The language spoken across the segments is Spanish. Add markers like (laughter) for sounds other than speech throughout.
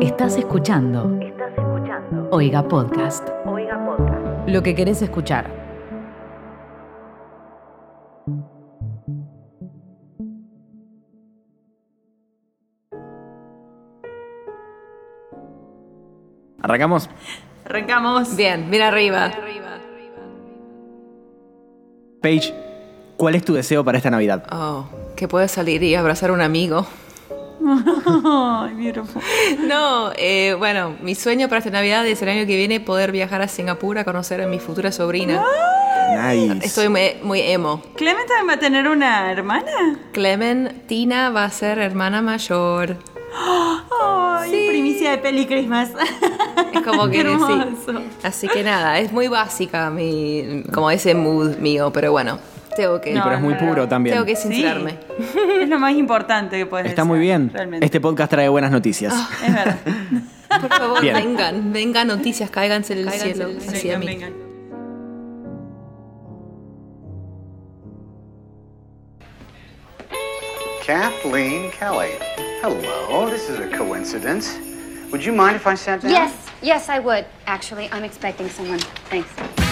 Estás escuchando. Estás escuchando. Oiga Podcast. Oiga Podcast. Lo que querés escuchar. ¿Arrancamos? Arrancamos. Bien, bien arriba. Paige, ¿cuál es tu deseo para esta Navidad? Oh, que pueda salir y abrazar a un amigo. (laughs) Beautiful. No, eh, bueno, mi sueño para esta Navidad es el año que viene poder viajar a Singapur a conocer a mi futura sobrina. Nice. Estoy muy, muy emo. ¿Clement también va a tener una hermana? Clementina va a ser hermana mayor. Ay, primicia de peli Christmas. Es como (laughs) que sí. Así que nada, es muy básica mi, como ese mood mío, pero bueno, tengo que, Y pero es muy puro también. tengo que Sí. sincerarme. Es lo más importante que puedes Está desear, muy bien. Realmente. Este podcast trae buenas noticias. Es verdad. (laughs) Por favor, Bien. vengan, vengan noticias, cáiganse del Cáiganse, cielo hacia vengan, mí. vengan. Kathleen Kelly. Hello, this is a coincidence. Would you mind if I sat down? Yes, yes, I would. Actually, I'm expecting someone. Thanks.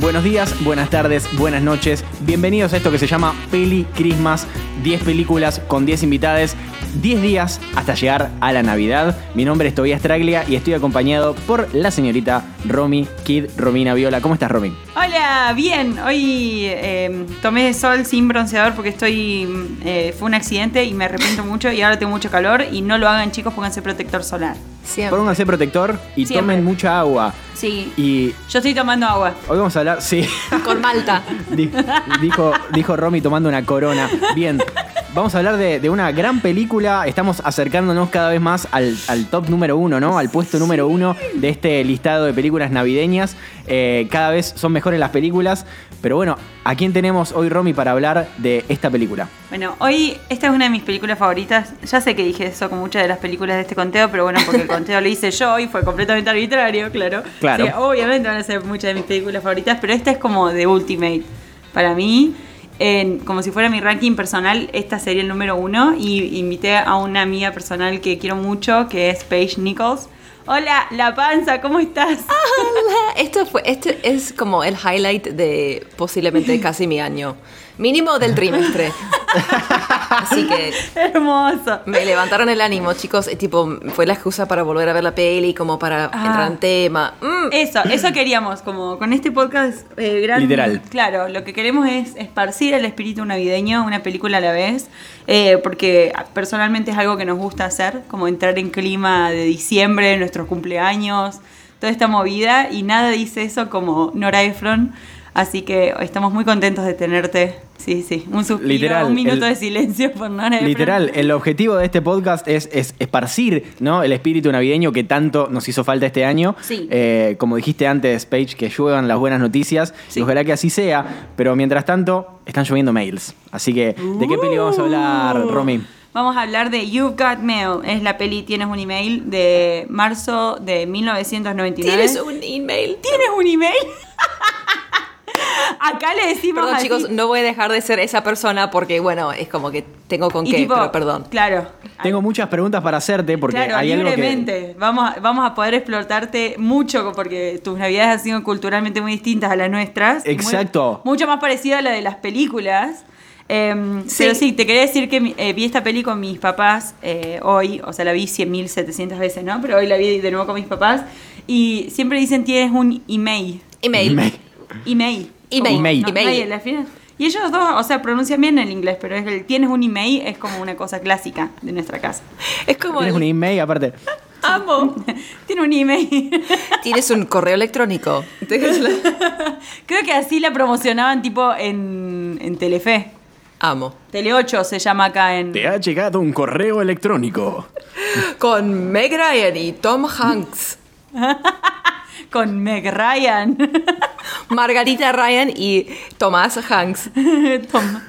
Buenos días, buenas tardes, buenas noches. Bienvenidos a esto que se llama Peli Christmas. 10 películas con 10 invitades. 10 días hasta llegar a la Navidad. Mi nombre es Tobias Traglia y estoy acompañado por la señorita Romy Kid Romina Viola. ¿Cómo estás, Romy? Hola, bien. Hoy eh, tomé sol sin bronceador porque estoy. eh, fue un accidente y me arrepiento mucho y ahora tengo mucho calor. Y no lo hagan, chicos, pónganse protector solar. Siempre. Pónganse protector y Siempre. tomen mucha agua. Sí. Y Yo estoy tomando agua. hoy vamos a hablar, sí, Con Malta. (laughs) Di- dijo, dijo Romy tomando una corona. Bien, vamos a hablar de, de una gran película. Estamos acercándonos cada vez más al, al top número uno, ¿no? Al puesto número uno de este listado de películas navideñas. Eh, cada vez son mejores las películas. Pero bueno, ¿a quién tenemos hoy, Romy, para hablar de esta película? Bueno, hoy esta es una de mis películas favoritas. Ya sé que dije eso con muchas de las películas de este conteo, pero bueno, porque el conteo lo hice yo y fue completamente arbitrario, claro. Claro. Obviamente van a ser muchas de mis películas favoritas, pero esta es como The Ultimate para mí. En- como si fuera mi ranking personal, esta sería el número uno. Y invité a una amiga personal que quiero mucho, que es Paige Nichols. Hola, La Panza, ¿cómo estás? Esto fue, este es como el highlight de posiblemente (laughs) casi mi año. Mínimo del trimestre. Así que Hermoso. me levantaron el ánimo, chicos. Tipo, fue la excusa para volver a ver la peli, como para Ah. entrar en tema. Mm, Eso, eso queríamos, como con este podcast eh, gran- Literal. Claro, lo que queremos es esparcir el espíritu navideño, una película a la vez, eh, porque personalmente es algo que nos gusta hacer, como entrar en clima de diciembre, nuestros cumpleaños, toda esta movida, y nada dice eso como Nora Ephron, así que estamos muy contentos de tenerte. Sí, sí, un suspiro, Literal, un minuto el- de silencio por Nora Ephron. Literal, el objetivo de este podcast es, es esparcir ¿no? el espíritu navideño que tanto nos hizo falta este año. Sí. Eh, como dijiste antes, Paige, que lluevan las buenas noticias. Sí. Y ojalá que así sea. Pero mientras tanto, están lloviendo mails. Así que, ¿de qué peli vamos a hablar, Uh. Romy? Vamos a hablar de You've Got Mail. Es la peli Tienes un email de marzo de 1999. Tienes un email. ¿Tienes un email? (laughs) (laughs) Acá le decimos Perdón, así. chicos, no voy a dejar de ser esa persona porque, bueno, es como que tengo con Y qué, tipo, pero perdón. Claro. Tengo muchas preguntas para hacerte porque Claro, hay algo que... libremente. Vamos, a, vamos a poder explotarte mucho porque tus navidades han sido culturalmente muy distintas a las nuestras. Exacto. Muy- mucho más parecida a la de las películas. Em, Sí. Pero sí, te quería decir que eh, vi esta peli con mis papás eh, hoy, o sea, la vi 100.700 veces, ¿no? Pero hoy la vi de nuevo con mis papás y siempre dicen tienes un email. Email. Email. Email. Email. Email. no, Email. la final. Y ellos dos, o sea, pronuncian bien el inglés, pero es el tienes un email es como una cosa clásica de nuestra casa. Es como. Tienes el- un email aparte. (laughs) Amo. Tiene un email. Tienes un correo electrónico. (laughs) Creo que así la promocionaban tipo en, en Telefe. Amo. Tele 8 se llama acá en... Te ha llegado un correo electrónico. Con Meg Ryan y Tom Hanks. (laughs) Con Meg Ryan. (laughs) Margarita Ryan y Tomás Hanks. (laughs) Tom.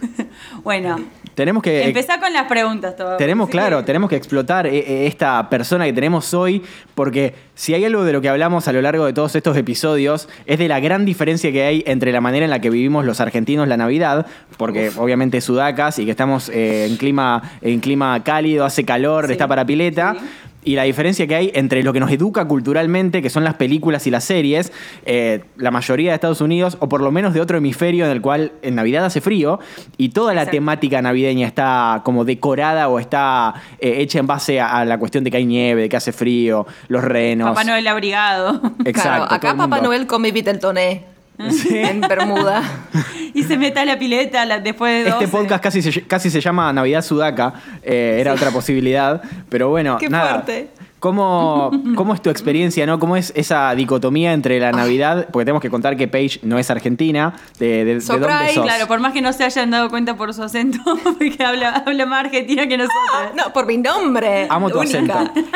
Bueno, Te tenemos que... Empezá con las preguntas todo. Tenemos, claro, tenemos que explotar eh, eh, esta persona que tenemos hoy, porque si hay algo de lo que hablamos a lo largo de todos estos episodios, es de la gran diferencia que hay entre la manera en la que vivimos los argentinos la Navidad, porque obviamente sudacas y que estamos eh, en, clima, en clima cálido, hace calor, Sí, está para pileta. sí. Y la diferencia que hay entre lo que nos educa culturalmente, que son las películas y las series, eh, la mayoría de Estados Unidos, o por lo menos de otro hemisferio en el cual en Navidad hace frío, y toda la Exacto. temática navideña está como decorada o está eh, hecha en base a, a la cuestión de que hay nieve, de que hace frío, los renos. Papá Noel abrigado. Exacto. claro, acá Papá. Noel come Viteltoné (laughs) en Bermuda. (laughs) y se mete a la pileta la- después de 12. Este podcast casi se, casi se llama Navidad Sudaca, eh, era otra posibilidad, pero bueno, (laughs) Qué nada. fuerte. ¿Cómo, (laughs) ¿Cómo es tu experiencia, no? ¿Cómo es esa dicotomía entre la Navidad? Porque tenemos que contar que Paige no es argentina. ¿De, de, de dónde sos? Claro, por más que no se hayan dado cuenta por su acento, (laughs) porque habla, habla más argentina que nosotros. No, por mi nombre. Amo tu única. acento. (laughs)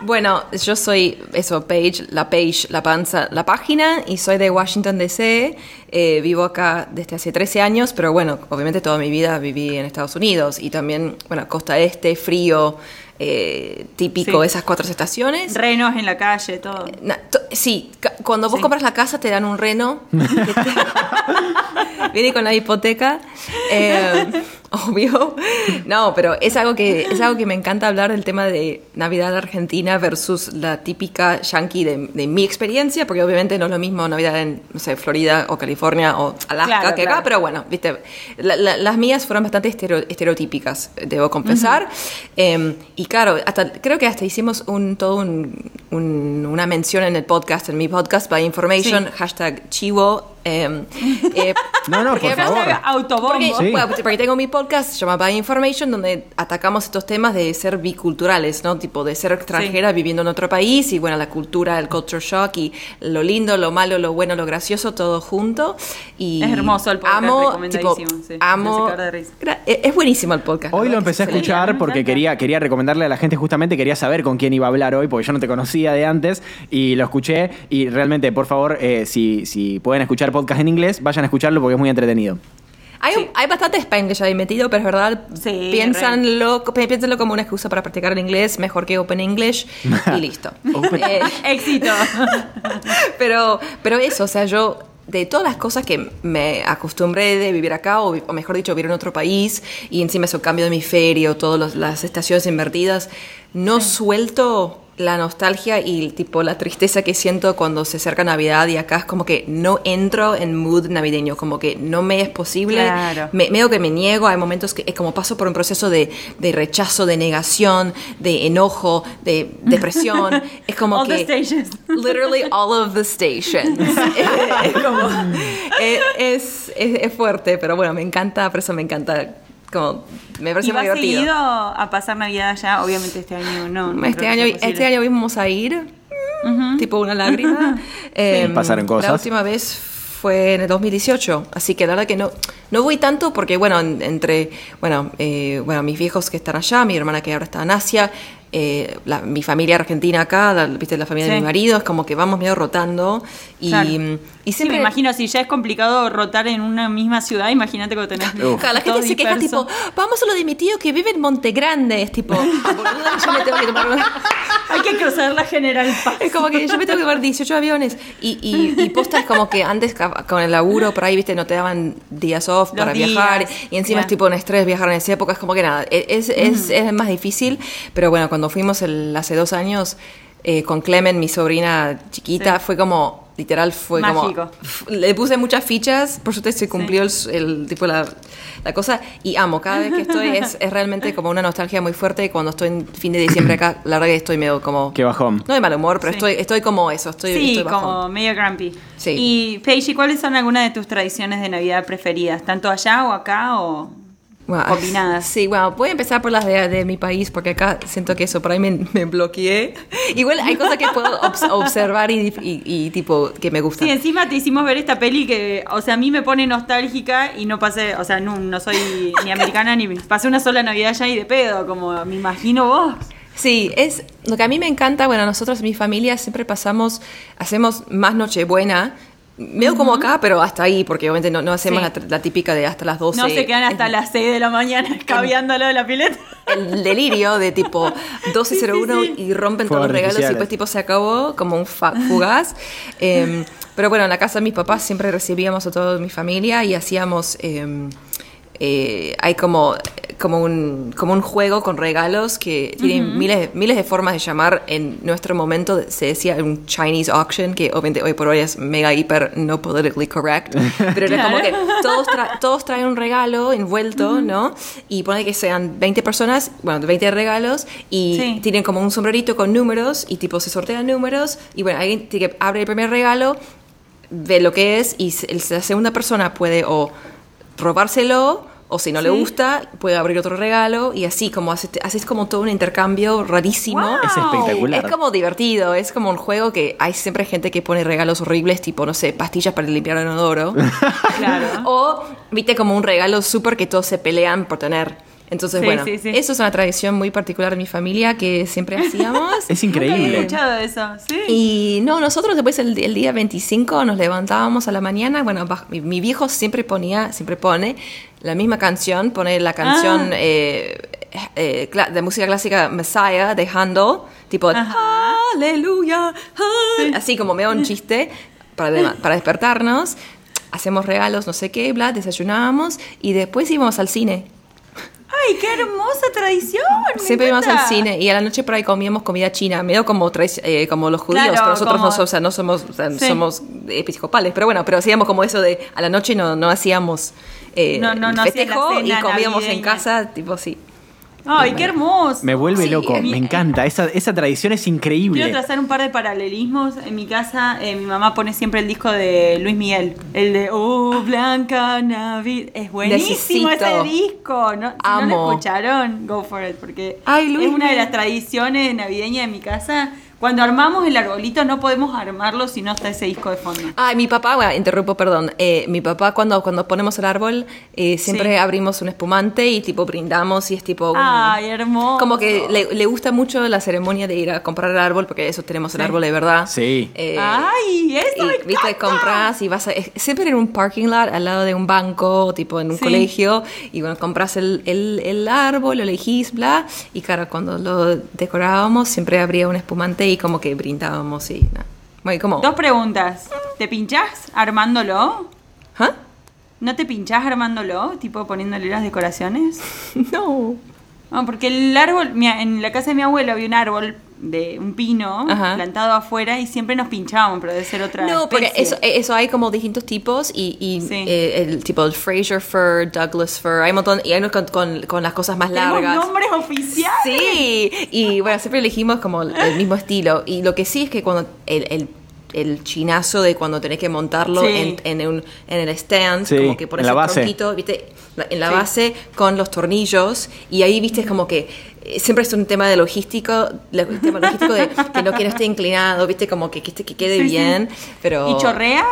Bueno, yo soy eso, Paige, la Page, la panza, la página, y soy de Washington DC. Eh, vivo acá desde hace 13 años, pero bueno, obviamente toda mi vida viví en Estados Unidos y también, bueno, costa este, frío, eh, típico, Sí. esas cuatro estaciones. Renos en la calle, todo. Na- to- sí, ca- cuando vos Sí. compras la casa te dan un reno. que (laughs) te- (laughs) Viene con la hipoteca. eh, (laughs) obvio. No, pero es algo, que, es algo que me encanta hablar del tema de Navidad Argentina versus la típica yankee de, de mi experiencia, porque obviamente no es lo mismo Navidad en, no sé, Florida o California o Alaska Claro, que acá, claro. pero bueno, viste, la- la- las mías fueron bastante estereo- estereotípicas, debo confesar. Eh, y claro, hasta, creo que hasta hicimos un, todo un- un- una mención en el podcast, en mi podcast, by information, Sí. hashtag chivo. Eh, (laughs) eh, No, no, porque- por favor. Autobombo. porque, Sí. bueno, porque tengo mi podcast, se llama By Information, donde atacamos estos temas de ser biculturales, ¿no? Tipo de ser extranjera viviendo en otro país y, bueno, la cultura, el culture shock y lo lindo, lo malo, lo bueno, lo gracioso, todo junto. Y Es hermoso el podcast, Amo, recomendadísimo, tipo, sí, amo. de risa. Gra- Es buenísimo el podcast. Hoy lo que empecé a escuchar porque quería, quería recomendarle a la gente, justamente quería saber con quién iba a hablar hoy, porque yo no te conocía de antes, y lo escuché. Y realmente, por favor, eh, si, si pueden escuchar podcast en inglés, vayan a escucharlo porque es muy entretenido. Hay, un- hay bastante Spanglish ahí metido, pero es verdad, Sí, piénsanlo, pi- piénsenlo como una excusa para practicar el inglés, mejor que Open English, y (laughs) listo. Eh, (laughs) Éxito. (laughs) pero, pero eso, o sea, yo de todas las cosas que me acostumbré de vivir acá, o, o mejor dicho, vivir en otro país, y encima eso cambio de hemisferio, todas las estaciones invertidas, no suelto la nostalgia y tipo la tristeza que siento cuando se acerca Navidad y acá es como que no entro en mood navideño, como que no me es posible, Claro. me, medio que me niego, hay momentos que es como paso por un proceso de, de rechazo, de negación, de enojo, de depresión, es como All que... the stations. (laughs) Literally all of the stations. (laughs) es, como- es, es, es- es fuerte, pero bueno, me encanta, por eso me encanta, como, me parece ¿Y muy vas divertido. seguido a pasar Navidad allá? Obviamente este año no. no Este año, este año vamos a ir, tipo una lágrima. (laughs) Em, Pasaron cosas. La última vez fue en el 2018, así que la verdad que no, no voy tanto porque, bueno, en- entre, bueno, eh, bueno, mis viejos que están allá, mi hermana que ahora está en Asia, eh, la- mi familia argentina acá, la, viste, la familia de Sí. mi marido, es como que vamos medio rotando y, Claro. y Sí, siempre... me imagino, si ya es complicado rotar en una misma ciudad, imagínate cuando tenés. Claro, la gente se queja tipo, vamos a lo de mi tío que vive en Montegrande, es tipo, "Ah, boluda, yo me tengo que tomar (laughs) Hay que cruzar la General Paz. Es como que yo me tengo que tomar 18 aviones. Y, y, y posta es como que antes con el laburo por ahí, viste, no te daban días off Los para días, viajar. Y encima ya. es tipo un estrés viajar en esa época. Es como que nada, e- es, es, es más difícil. Pero bueno, cuando fuimos el- hace dos años eh, con Clemen, mi sobrina chiquita, Sí. fue como, literal, fue Mágico. como... Le puse muchas fichas, por suerte se cumplió el, el tipo la, la cosa. Y amo, cada vez que estoy es, es realmente como una nostalgia muy fuerte. Y cuando estoy en fin de diciembre acá, la verdad que estoy medio como... Qué bajón. No de mal humor, pero Sí. estoy, estoy como eso, estoy, Sí, estoy bajón. como medio grumpy. Sí. Y Paige, ¿cuáles son algunas de tus tradiciones de Navidad preferidas? ¿Tanto allá o acá o Bueno, combinadas? Sí, bueno, voy a empezar por las de, de mi país porque acá siento que eso por ahí me, me bloqueé. Igual hay cosas que puedo obs- observar y, y- y tipo que me gustan. Sí, encima te hicimos ver esta peli que, o sea, a mí me pone nostálgica y no pasé, o sea, no, no soy ni americana ni (laughs) pasé una sola Navidad allá y de pedo, como me imagino vos. Sí, es lo que a mí me encanta. Bueno, nosotros, mi familia, siempre pasamos, hacemos más Nochebuena Medio como acá, pero hasta ahí, porque obviamente no, no hacemos Sí. la, la típica de hasta las 12. No se quedan hasta las 6 de la mañana (laughs) escabeándolo de la pileta. el delirio de tipo 12.01 (laughs) Sí, sí, sí. y rompen Fuegos todos los regalos y después tipo se acabó como un (laughs) fugaz. Eh, pero bueno, en la casa de mis papás siempre recibíamos a toda mi familia y hacíamos... eh, eh, hay como, como, un, como un juego con regalos que tiene miles, miles de formas de llamar. En nuestro momento se decía un Chinese auction, que obviamente hoy por hoy es mega hiper no politically correct. (laughs) Pero era como que todos, tra- todos traen un regalo envuelto, ¿no? Y pone que sean 20 personas, bueno, 20 regalos, y Sí. tienen como un sombrerito con números, y tipo se sortean números, y bueno, alguien tiene que abre el primer regalo, ve lo que es, y la segunda persona puede o robárselo, o si no le gusta, puede abrir otro regalo, y así como haces, haces como todo un intercambio rarísimo. Wow. Es espectacular. Es como divertido, es como un juego que hay siempre gente que pone regalos horribles, tipo, no sé, pastillas para limpiar el inodoro. (laughs) Claro. o, viste, como un regalo súper que todos se pelean por tener. Entonces, Sí, bueno, sí, sí. eso es una tradición muy particular de mi familia que siempre hacíamos. (laughs) Es Nunca había increíble. escuchado eso, sí. Y no, nosotros después el, el día 25 nos levantábamos a la mañana. Bueno, mi, mi viejo siempre ponía, siempre pone la misma canción, pone la canción Ah. eh, eh, de música clásica Messiah de Handel, tipo. Aleluya, ah", así como medio un chiste para, de- para despertarnos. Hacemos regalos, no sé qué, bla, desayunábamos y después íbamos al cine. ¡Ay, qué hermosa tradición! Siempre íbamos al cine y a la noche por ahí comíamos comida china, medio como, eh, como los judíos, Claro, pero nosotros como- no, o sea, no somos, o sea, Sí. somos episcopales. Pero bueno, pero hacíamos como eso de a la noche no, no hacíamos eh, No, no, festejo y comíamos en casa, tipo así. ¡Ay, qué hermoso! Me vuelve Sí, loco, mi- me encanta. Esa, esa tradición es increíble. Quiero trazar un par de paralelismos. En mi casa, eh, mi mamá pone siempre el disco de Luis Miguel. El de Oh, Blanca Navidad. Es buenísimo Necesito. ese disco. ¿no? Si no lo escucharon, go for it. Porque Ay, Luis es una de las tradiciones navideñas de mi casa. Cuando armamos el arbolito, no podemos armarlo si no está ese disco de fondo. Ay, mi papá, bueno, interrumpo, perdón. Eh, mi papá cuando, cuando ponemos el árbol eh, siempre Sí. abrimos un espumante y tipo brindamos y es tipo... un- Ay, hermoso. Como que le, le gusta mucho la ceremonia de ir a comprar el árbol porque eso tenemos el Sí. árbol de verdad. Sí. Eh, Ay, eso me y viste, encanta. compras y vas a, es- siempre en un parking lot al lado de un banco, tipo en un Sí. colegio, y bueno, compras el, el, el árbol, lo elegís, bla, y claro, cuando lo decorábamos siempre habría un espumante y como que brindábamos y nada. Muy como... Dos preguntas. ¿Te pinchás armándolo? ¿Ah? ¿No te pinchás armándolo? Tipo poniéndole las decoraciones. (laughs) No. No, porque el árbol, en la casa de mi abuelo había un árbol de un pino Ajá. plantado afuera y siempre nos pinchábamos, pero debe ser otra No, porque especie. eso, eso hay como distintos tipos y, y, Sí. eh, el tipo el Fraser fir, Douglas fir, hay un montón, y hay unos con, con, con las cosas más largas. nombres oficiales. Sí, y bueno, siempre elegimos como el el mismo estilo. Y lo que sí es que cuando el, el, el chinazo de cuando tenés que montarlo Sí. en, en, un, en el stand, Sí, como que pones el base. tronquito, ¿viste? La- En la Sí. base con los tornillos, y ahí, viste, es como que eh, siempre es un tema de logístico, lo- un tema logístico de (laughs) que no, que no esté inclinado, viste, como que, que, esté- que quede Sí, sí. bien, pero... ¿Y chorrea?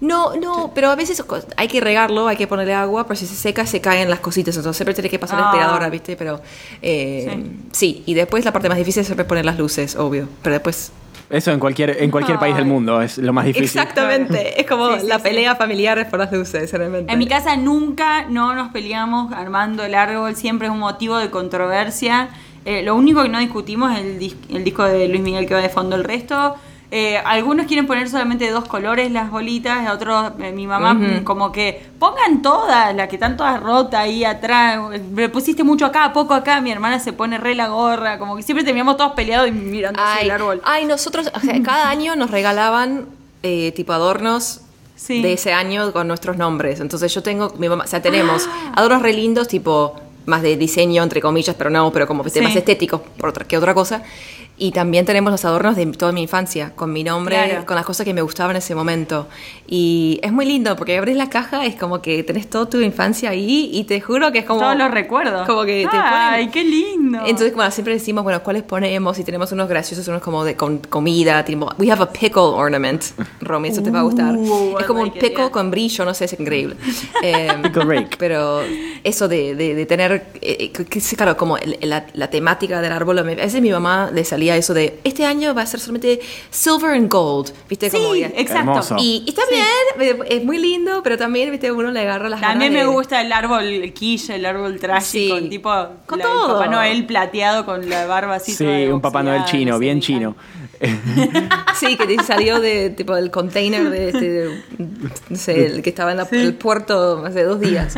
No, no, pero a veces hay que regarlo, hay que ponerle agua, pero si se seca se caen las cositas, entonces siempre tiene que pasar la Ah. aspiradora, ¿viste? Pero eh, sí. y después la parte más difícil es siempre poner las luces, obvio, pero después... Eso en cualquier, en cualquier país del mundo es lo más difícil. Exactamente, es como Sí, sí, la sí. pelea familiar es por las luces, realmente. En mi casa nunca no nos peleamos armando el árbol, siempre es un motivo de controversia. Eh, lo único que no discutimos es el, dis- el disco de Luis Miguel que va de fondo. El resto, eh, algunos quieren poner solamente dos colores las bolitas, otros, eh, mi mamá, como que pongan todas, las que están todas rotas ahí atrás. Me pusiste mucho acá, poco acá. Mi hermana se pone re la gorra, como que siempre terminamos todos peleados y mirando Ay, el árbol. ay, nosotros, o sea, cada año nos regalaban eh, tipo adornos Sí. de ese año con nuestros nombres. Entonces yo tengo, mi mamá, o sea, tenemos Ah. adornos re lindos, tipo más de diseño, entre comillas, pero no, pero como Sí. más estéticos por otra, que otra cosa. Y también tenemos los adornos de toda mi infancia, con mi nombre, Claro. con las cosas que me gustaban en ese momento. Y es muy lindo, porque abrís la caja, es como que tenés toda tu infancia ahí, y te juro que es como... Todos los recuerdos. Como que te Ay, ponen- qué lindo. entonces, bueno, siempre decimos, bueno, ¿cuáles ponemos? Y tenemos unos graciosos, unos como de con comida, tipo, we have a pickle ornament, Romy, eso te va a gustar. Uh, es como un like it, pickle yeah. con brillo, no sé, es increíble. (laughs) Eh, Pickle rake. Pero eso de, de- de tener, eh, que- que claro, como el- la, la temática del árbol, a veces mi mamá le salía salía eso de este año va a ser solamente silver and gold, ¿viste? Como Sí, ya- exacto. Hermoso. Y, y está Sí. bien, eh, es muy lindo, pero también, ¿viste? Uno le agarra las También me ganas de- gusta el árbol quiche, el árbol trágico, Sí. tipo Con la- el todo. Papá Noel plateado con la barba así. Sí, un Papá Noel chino, bien me chino. (laughs) Sí, que te salió de tipo del container de este, no sé, el que estaba en la- el puerto hace dos días.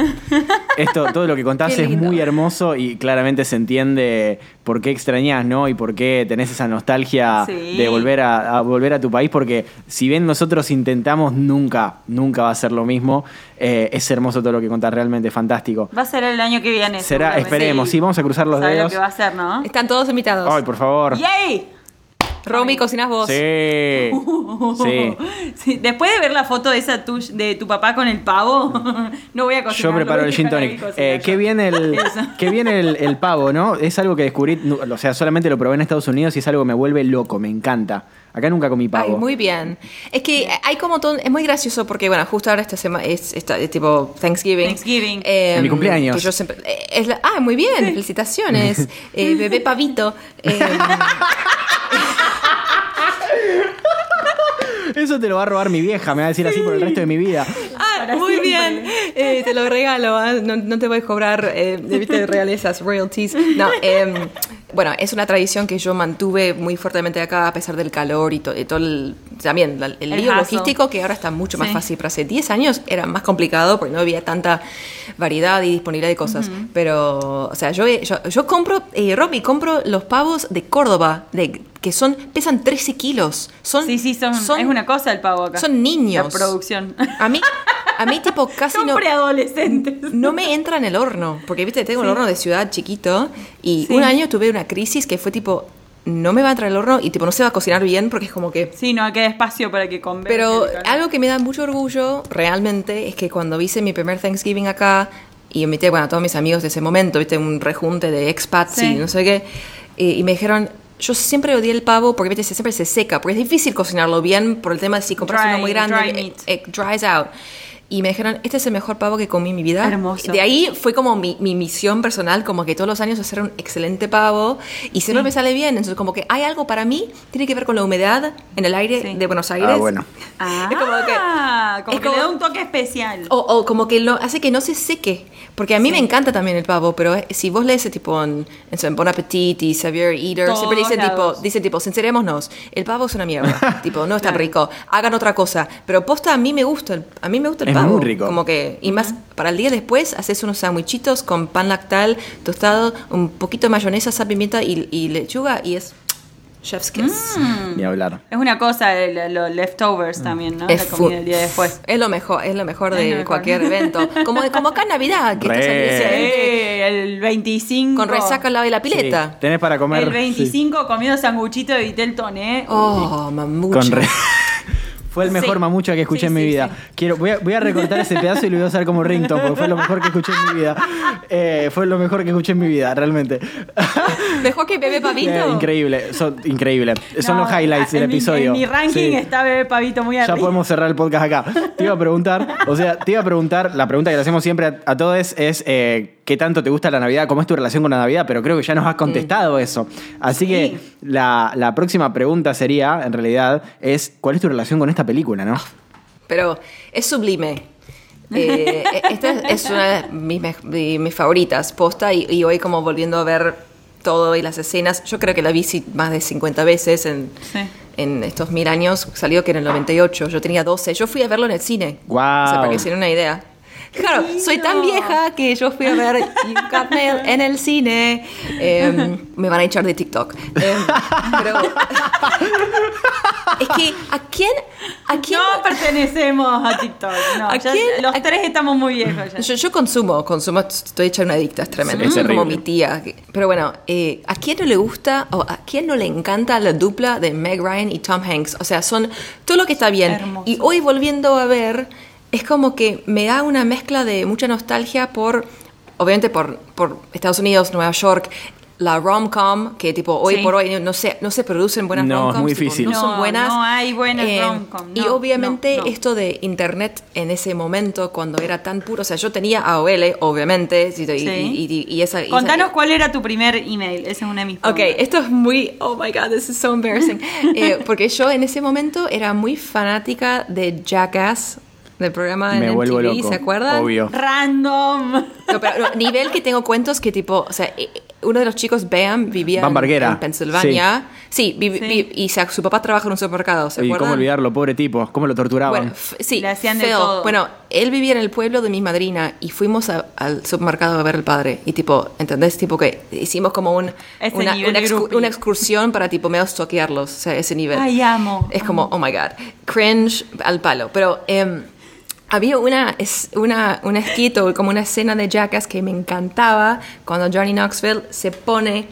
Esto, todo lo que contás es muy hermoso y claramente se entiende por qué extrañás, ¿no? Y por qué tenés esa nostalgia Sí. de volver a, a volver a tu país, porque si bien nosotros intentamos, nunca, nunca va a ser lo mismo. Eh, es hermoso todo lo que contás, realmente fantástico. Va a ser el año que viene. Será, esperemos, sí, vamos a cruzar los ¿Sabes lo dedos. que va a ser, no? Están todos invitados. Ay, por favor. ¡Yay! Romy, cocinas vos. Sí. (laughs) Sí. Sí, Después de ver la foto de esa tuya, de tu papá con el pavo, (laughs) no voy a cocinar. Yo preparo el gin tonic. Eh, yo. (laughs) qué bien el, qué bien el, el pavo, ¿no? Es algo que descubrí, o sea, solamente lo probé en Estados Unidos y es algo que me vuelve loco, me encanta. Acá nunca comí pavo. Ay, muy bien. Es que hay como todo, es muy gracioso porque, bueno, justo ahora esta semana es, esta- es tipo Thanksgiving. Thanksgiving. Eh, En mi cumpleaños. que yo siempre- eh, es la- ah, muy bien, felicitaciones. (laughs) Eh, bebé pavito. Eh, (laughs) Eso te lo va a robar mi vieja, me va a decir así por el resto de mi vida. ah, Para muy siempre. bien. Eh, te lo regalo, ah, no, no te voy a cobrar eh, de viste, realezas, royalties. No, em, bueno, es una tradición que yo mantuve muy fuertemente acá a pesar del calor y, to- y todo el, también el, El lío logístico que ahora está mucho más Sí. fácil. Pero hace 10 años era más complicado porque no había tanta variedad y disponibilidad de cosas. Pero, o sea, yo, yo, yo compro, eh, Robbie, compro los pavos de Córdoba, de, que son pesan 13 kilos. Son, Sí, sí, son, es una cosa el pavo acá. Son niños. La producción. A mí, (laughs) a mí tipo (laughs) casi Son no, preadolescentes. no me entra en el horno, porque viste, tengo el horno de ciudad chiquito y Sí. un año tuve una crisis que fue tipo, no me va a entrar el horno y tipo no se va a cocinar bien porque es como que... Sí, no queda espacio para que convenga. Pero algo que me da mucho orgullo realmente es que cuando hice mi primer Thanksgiving acá y invité bueno, a todos mis amigos de ese momento, viste, un rejunte de expats Sí. y no sé qué, y, y me dijeron... Yo siempre odié el pavo porque viste, siempre se seca, porque es difícil cocinarlo bien por el tema de si compras uno muy grande, dry eh, meat. eh, dries out. Y me dijeron, este es el mejor pavo que comí en mi vida. Hermoso. De ahí fue como mi, mi misión personal, como que todos los años hacer un excelente pavo y siempre Sí. me sale bien. Entonces, como que hay algo para mí, tiene que ver con la humedad en el aire Sí. de Buenos Aires. Ah, bueno. Ah, (laughs) Es como que- como es que como- le da un toque especial. O, o como que lo hace que no se seque. Porque a mí me encanta también el pavo, pero eh, si vos lees tipo en, en Bon Appetit y Xavier Eater, Todos siempre dicen tipo, dicen tipo, sincerémonos, el pavo es una mierda, (laughs) tipo, no es tan rico, hagan otra cosa. Pero posta a mí me gusta, el, a mí me gusta el Es muy rico. Como que, y más, para el día después haces unos sandwichitos con pan lactal tostado, un poquito de mayonesa, sal, pimienta y, y lechuga y es chef's kiss. Mm. Ni hablar. Es una cosa, los leftovers también, ¿no? Es la comida del día después. Es lo mejor, es lo mejor Es de lo mejor. cualquier evento. Como, como acá en Navidad, que Re. estás Sí, el 25. con resaca al lado de la pileta. Sí, tenés para comer. El 25 comiendo sanguchito de Vitelton, ¿eh? Oh, sí, mamucho. con re- (laughs) Fue el mejor Sí. mamucha que escuché Sí, en mi sí, vida. Quiero, voy, a, voy a recortar ese pedazo y lo voy a usar como ringtone, porque fue lo mejor que escuché en mi vida. Eh, fue lo mejor que escuché en mi vida, realmente. Mejor que bebé pavito. Eh, increíble, son, increíble. Son los highlights del mi- episodio. En mi ranking está Bebé Pavito muy Ya arriba. podemos cerrar el podcast acá. Te iba a preguntar, o sea, te iba a preguntar, la pregunta que le hacemos siempre a, a todos es eh, ¿qué tanto te gusta la Navidad? ¿Cómo es tu relación con la Navidad? Pero creo que ya nos has contestado eso. Así que la, la próxima pregunta sería, en realidad, es ¿cuál es tu relación con esta película, no? Pero es sublime. Eh, esta es una de mis, de mis favoritas, posta, y, y hoy como volviendo a ver todo y las escenas, yo creo que la vi sí más de 50 veces en, Sí. en estos mil años, salió que en el 98, yo tenía 12, yo fui a verlo en el cine. O sea, para que se den una idea. Claro, soy tan vieja que yo fui a ver You Got Mail en el cine. Eh, me van a echar de TikTok. Eh, pero es que, ¿a quién? ¿A quién? No pertenecemos a TikTok. No, ¿A ya quién? Los ¿A- tres estamos muy viejos ya. Yo, yo consumo, consumo, estoy hecha una adicta, es tremendo. Es como mi tía. Pero bueno, eh, ¿a quién no le gusta o a quién no le encanta la dupla de Meg Ryan y Tom Hanks? O sea, son todo lo que está bien. Hermoso. Y hoy volviendo a ver, es como que me da una mezcla de mucha nostalgia por, obviamente por, por Estados Unidos, Nueva York. la rom-com, que tipo hoy Sí. por hoy no se, no se producen buenas No, es rom-coms. muy tipo, difícil. No, No, son buenas. Eh, no hay buenas rom-com, y no, obviamente no, no. esto de internet en ese momento, cuando era tan puro, o sea, yo tenía AOL, obviamente, y, y- Sí. y- y- y esa... y esa- Contanos cuál era tu primer email. Esa es una de mis Ok, preguntas. esto es muy, oh my god, this is so embarrassing. (laughs) Eh, porque yo en ese momento era muy fanática de Jackass, del programa Me en vuelvo MTV, loco. ¿se acuerdan? Obvio. Random. No, pero no, nivel que tengo cuentos que tipo, o sea, eh, uno de los chicos, Bam, vivía en- en, Pensilvania. Sí, vi- Sí. vi- y su papá trabaja en un supermercado, ¿se Y acuerdan? cómo olvidarlo, pobre tipo, cómo lo torturaban. Bueno, sí, Le hacían de todo. Bueno, él vivía en el pueblo de mi madrina y fuimos a- al supermercado a ver al padre. Y tipo, ¿entendés? Tipo que hicimos como un, una, una, de excu- una excursión para tipo medio toquearlos, o sea, ese nivel. Ay, amo. Es como, oh my god, cringe al palo. Pero em, había una, es, una, un skit o como una escena de Jackass que me encantaba cuando Johnny Knoxville se pone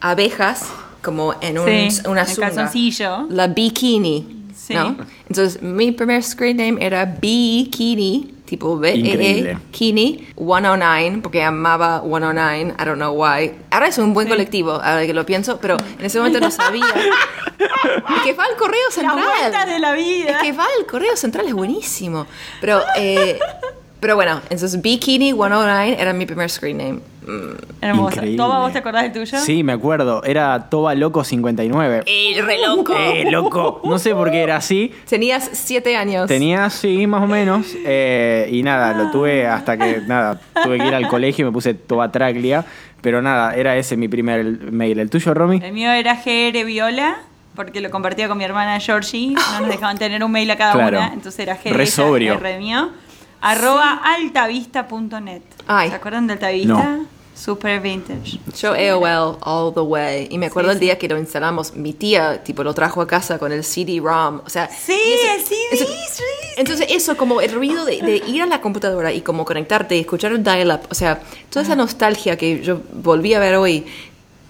abejas como en un, Sí, una zunga. calzoncillo. La bikini. Sí. ¿no? Entonces, mi primer screen name era Bikini, tipo B Increíble. E Kini 109, porque amaba 109, I don't know why. Ahora es un buen colectivo, ahora que lo pienso, pero en ese momento no sabía. Es que va al correo La central. vuelta de la vida. Es que va al correo central, es buenísimo. Pero, eh, pero bueno, entonces Bikini 109 era mi primer screen name. Mm. Hermosa. Increíble. Toba, ¿vos te acordás del tuyo? Sí, me acuerdo. Era Toba Loco 59. ¡Eh, re loco! ¡Eh, loco! No sé por qué era así. Tenías siete años. Tenía, sí, más o menos. eh, y nada, lo tuve hasta que, nada, tuve que ir al colegio y me puse Toba Traglia. Pero nada, era ese mi primer mail. ¿El tuyo, Romy? El mío era GR Viola, porque lo compartía con mi hermana Georgie. No nos dejaban tener un mail a cada Claro. una. Entonces era GR, Re sobrio. R mío. Arroba altavista.net. ¿Se acuerdan de Altavista? No. Super vintage. Yo AOL all the way. Y me acuerdo Sí, el día que lo instalamos, mi tía tipo lo trajo a casa con el CD-ROM. O sea, Sí, el CD, eso- entonces eso, como el ruido de, de ir a la computadora y como conectarte y escuchar el dial-up. O sea, toda esa nostalgia que yo volví a ver hoy.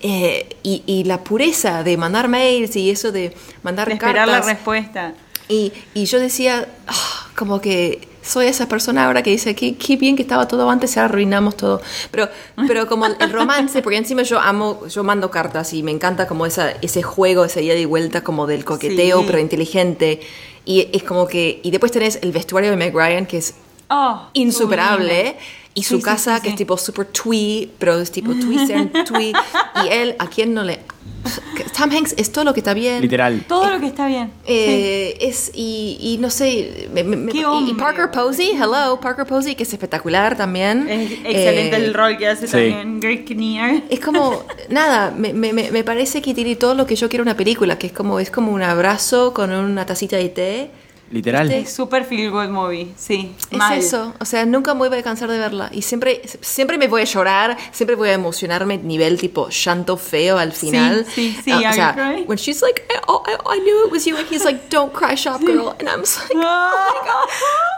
eh, y, y la pureza de mandar mails y eso de mandar De esperar la respuesta. Y, y yo decía, "Ah, como que soy esa persona ahora que dice, qué, qué bien que estaba todo antes ahora arruinamos todo. Pero, pero como el romance, porque encima yo amo, yo mando cartas y me encanta como esa, ese juego, esa ida y vuelta como del coqueteo, Sí. pero inteligente. Y es como que, y después tenés el vestuario de Meg Ryan, que es Oh, insuperable. Y su Sí, casa, sí, que es tipo super twee, pero es tipo twee, ser (laughs) twee. Y él, ¿a quién no le...? Tom Hanks es todo lo que está bien. Literal. Todo lo que está bien. Eh, es y, y no sé me- me- me- Qué y- y, Parker Posey hello Parker Posey que es espectacular también Es excelente Eh, el rol que hace sí. también Greg Kinnear. es como (laughs) nada me, me, me me parece que tiene todo lo que yo quiero en una película que es como es como un abrazo con una tacita de té Literal. Es super feel good movie, sí. es mal. eso o sea nunca me voy a cansar de verla y siempre siempre me voy a llorar siempre voy a emocionarme nivel tipo llanto feo al final sí, sí, Ah, o you sea crying? when she's like oh, I, I knew it was you and he's like don't cry shop girl and I'm just like (laughs)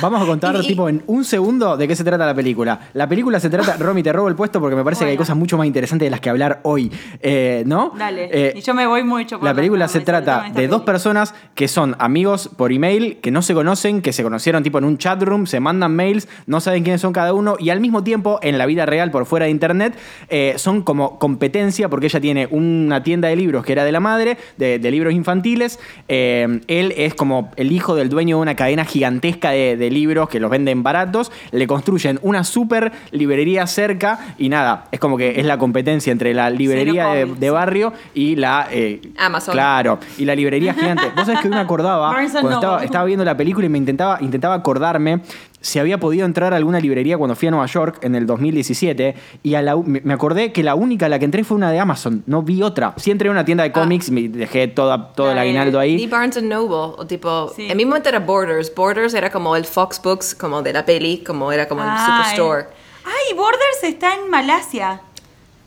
Vamos a contar, Y- tipo, en un segundo de qué se trata la película. La película se trata. Romy, te robo el puesto porque me parece que hay cosas mucho más interesantes de las que hablar hoy. Eh, ¿No? Dale. Eh, y yo me voy mucho por La película se trata de dos personas que son amigos por email, que no se conocen, que se conocieron tipo en un chat room, se mandan mails, no saben quiénes son cada uno y al mismo tiempo en la vida real por fuera de internet eh, son como competencia porque ella tiene una tienda de libros que era de la madre, de, de libros infantiles. Él es como el hijo del dueño de una cadena gigantesca de, de libros que los venden baratos. Le construyen una super librería cerca y nada, es como que es la competencia entre la librería de, barrio y la eh, Amazon. Claro, y la librería gigante. Vos sabés que hoy me acordaba (laughs) cuando estaba, estaba viendo la película y me intentaba, intentaba acordarme si había podido entrar a alguna librería cuando fui a Nueva York en el 2017 y a la u- me acordé que la única a la que entré fue una de Amazon, no vi otra. Sí entré a una tienda de cómics, me dejé toda, todo el aguinaldo ahí. Barnes and Noble, o tipo, Sí. en mi momento era Borders. Borders era como el Fox Books, como de la peli, como era como el Ah, Superstore. eh. Ay, Borders está en Malasia.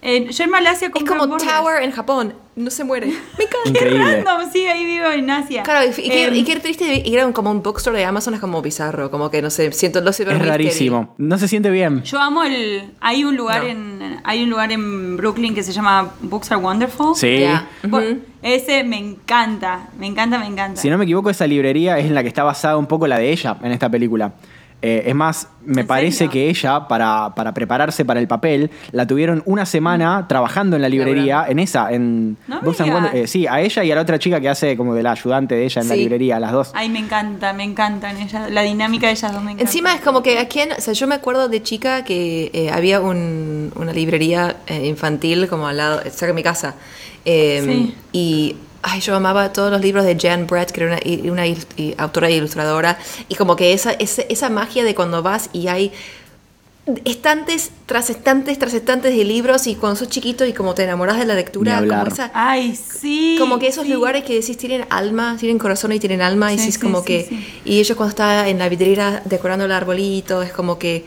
En- yo en Malasia Es como Borders. Tower en Japón, no se muere. (laughs) Me encanta. Qué Increíble. random, sí, ahí vivo en Asia. Claro, y, y qué, Em, y qué triste ir a un, como un bookstore de Amazon es como bizarro, como que no sé, siento lo sé Es rarísimo, no se siente bien. Yo amo el. Hay un lugar No. en. Hay un lugar en Brooklyn que se llama Books Are Wonderful. Sí. Ya. Bueno, Ujú. Ese me encanta. Me encanta, me encanta. Si no me equivoco, esa librería es en la que está basada un poco la de ella en esta película. Eh, es más, me ¿En parece serio? que ella, para, para prepararse para el papel, la tuvieron una semana trabajando en la librería, en esa, en No. Wonder- eh, sí, a ella y a la otra chica que hace como de la ayudante de ella en la librería, las dos. Ay, me encanta, me encantan ellas. La dinámica de ellas dos me encanta. Encima es como que aquí, en- o sea, yo me acuerdo de chica que eh, había un- una librería eh, infantil como al lado, cerca de mi casa. Eh, Sí. Y ay, yo amaba todos los libros de Jan Brett, que era una, y- una il- y- autora e ilustradora. Y como que esa, ese- esa magia de cuando vas y hay estantes tras estantes tras estantes de libros y cuando sos chiquito y como te enamoras de la lectura, como esa... Ay, sí. Como que esos sí. lugares que decís tienen alma, tienen corazón y tienen alma, y Sí, decís sí, como sí, que. sí. Y ellos cuando está en la vidriera decorando el arbolito, es como que.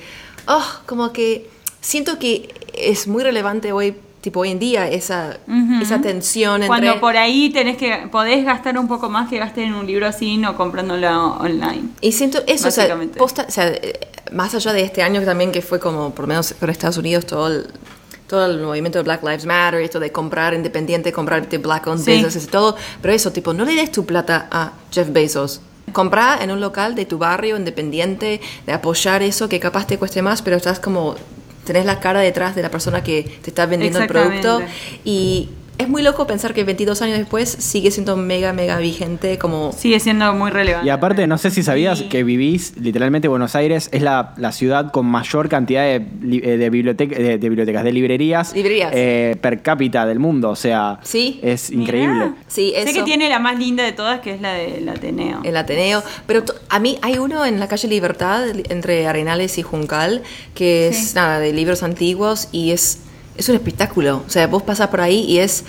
Oh, como que. Siento que es muy relevante hoy, tipo hoy en día, esa, Ujú. esa tensión entre. Cuando por ahí tenés que podés gastar un poco más que gastar en un libro así, no comprándolo online. Y siento eso, o sea, posta- o sea, más allá de este año también que fue como, por lo menos con Estados Unidos, todo el, todo el movimiento de Black Lives Matter, esto de comprar independiente, comprar de black owned Sí. businesses y todo, pero eso, tipo, no le des tu plata a Jeff Bezos. Comprá en un local de tu barrio independiente, de apoyar eso que capaz te cueste más, pero estás como, tenés la cara detrás de la persona que te está vendiendo el producto. Y es muy loco pensar que 22 años después sigue siendo mega, mega vigente como... Sigue siendo muy relevante. Y aparte, no sé si sabías Sí. que vivís, literalmente Buenos Aires es la, la ciudad con mayor cantidad de, eh, de, biblioteca- de- de bibliotecas, de librerías, Librerías. eh, per cápita del mundo. O sea, Sí. es Mirá. increíble. Sí, Sé eso. que tiene la más linda de todas, que es la del Ateneo. El Ateneo. Pero a mí hay uno en la calle Libertad, li- entre Arenales y Juncal, que es Sí. nada, de libros antiguos y es, es un espectáculo. O sea, vos pasas por ahí y es.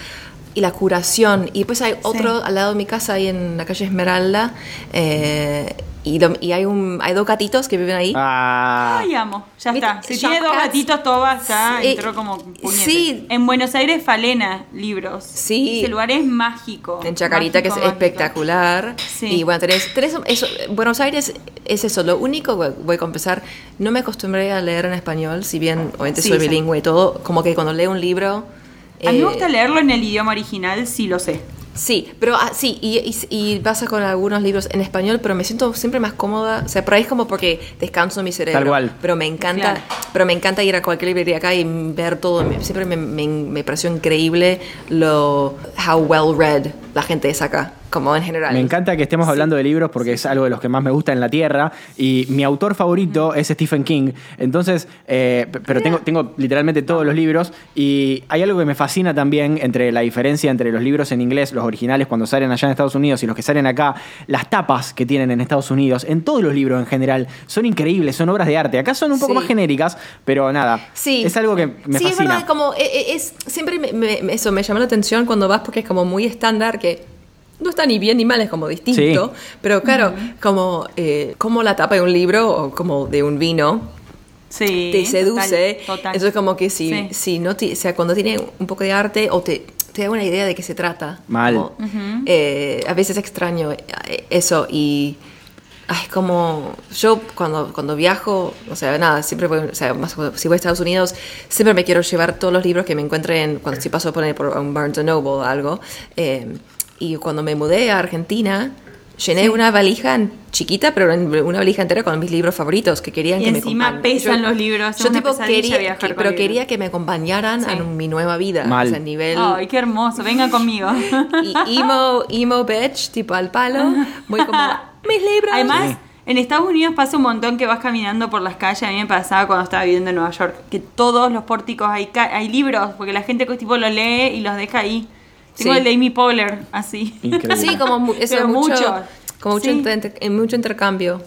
Y la curación. Y después hay otro al lado de mi casa, ahí en la calle Esmeralda. eh, y, lo- y hay, un, hay dos gatitos que viven ahí. Ah, Ay, amo. Ya está. Si tiene dos Cats. gatitos, Toba ya Sí. entró como puñete. Sí. En Buenos Aires, Falena, libros. Sí. Ese lugar es mágico. En Chacarita, que es mágico. espectacular. Sí. Y bueno, tenés, tenés eso, Buenos Aires es eso. Lo único, voy- voy a confesar, no me acostumbré a leer en español, si bien obviamente Sí, soy sí. bilingüe y todo. Como que cuando leo un libro. A mí me eh, gusta leerlo en el idioma original, sí lo sé. Sí, pero ah, sí, y, y, y pasa con algunos libros en español, pero me siento siempre más cómoda. O sea, por ahí es como porque descanso mi cerebro. Tal cual. Pero me encanta, Claro. pero me encanta ir a cualquier librería acá y ver todo. Siempre me, me, me pareció increíble lo how well read la gente es acá, como en general. Me encanta que estemos hablando de libros porque es algo de los que más me gusta en la Tierra. Y mi autor favorito es Stephen King. Entonces, eh, pero tengo, tengo literalmente todos los libros. Y hay algo que me fascina también entre la diferencia entre los libros en inglés, los originales cuando salen allá en Estados Unidos y los que salen acá. Las tapas que tienen en Estados Unidos, en todos los libros en general, son increíbles, son obras de arte. Acá son un poco Sí. más genéricas, pero nada. Sí. Es algo que me sí, es fascina. verdad, como eh, eh, es, siempre me- me- eso me llama la atención cuando vas porque es como muy estándar que no está ni bien ni mal, es como distinto. Pero claro, como, eh, como la tapa de un libro o como de un vino Sí. te seduce. Total, total. Eso es como que si, Sí. si no ti- o sea, cuando tiene un poco de arte o te, te da una idea de qué se trata. Mal. Como, eh, a veces extraño eh, eso y ay, como yo cuando, cuando viajo, o sea, nada, siempre voy, o sea, más si voy a Estados Unidos, siempre me quiero llevar todos los libros que me encuentre en, cuando si paso por, por un Barnes Noble o algo. eh, y cuando me mudé a Argentina, llené una valija en- chiquita, pero una valija entera con mis libros favoritos que querían Y que me encima pesan los libros, Yo tipo quería, viajar que- pero libros. quería que me acompañaran Sí. en mi nueva vida. Mal. O sea, nivel Ay, qué hermoso. Venga (laughs) conmigo. y emo, emo bitch, tipo al palo. Muy como, mis libros. Además, en Estados Unidos pasa un montón que vas caminando por las calles. A mí me pasaba cuando estaba viviendo en Nueva York, que todos los pórticos hay, ca- hay libros, porque la gente tipo los lee y los deja ahí. Tengo Sí. el de Amy Poehler, así. Increíble. Sí, como mu- eso, Pero mucho, mucho. como mucho, Sí. inter- en mucho intercambio.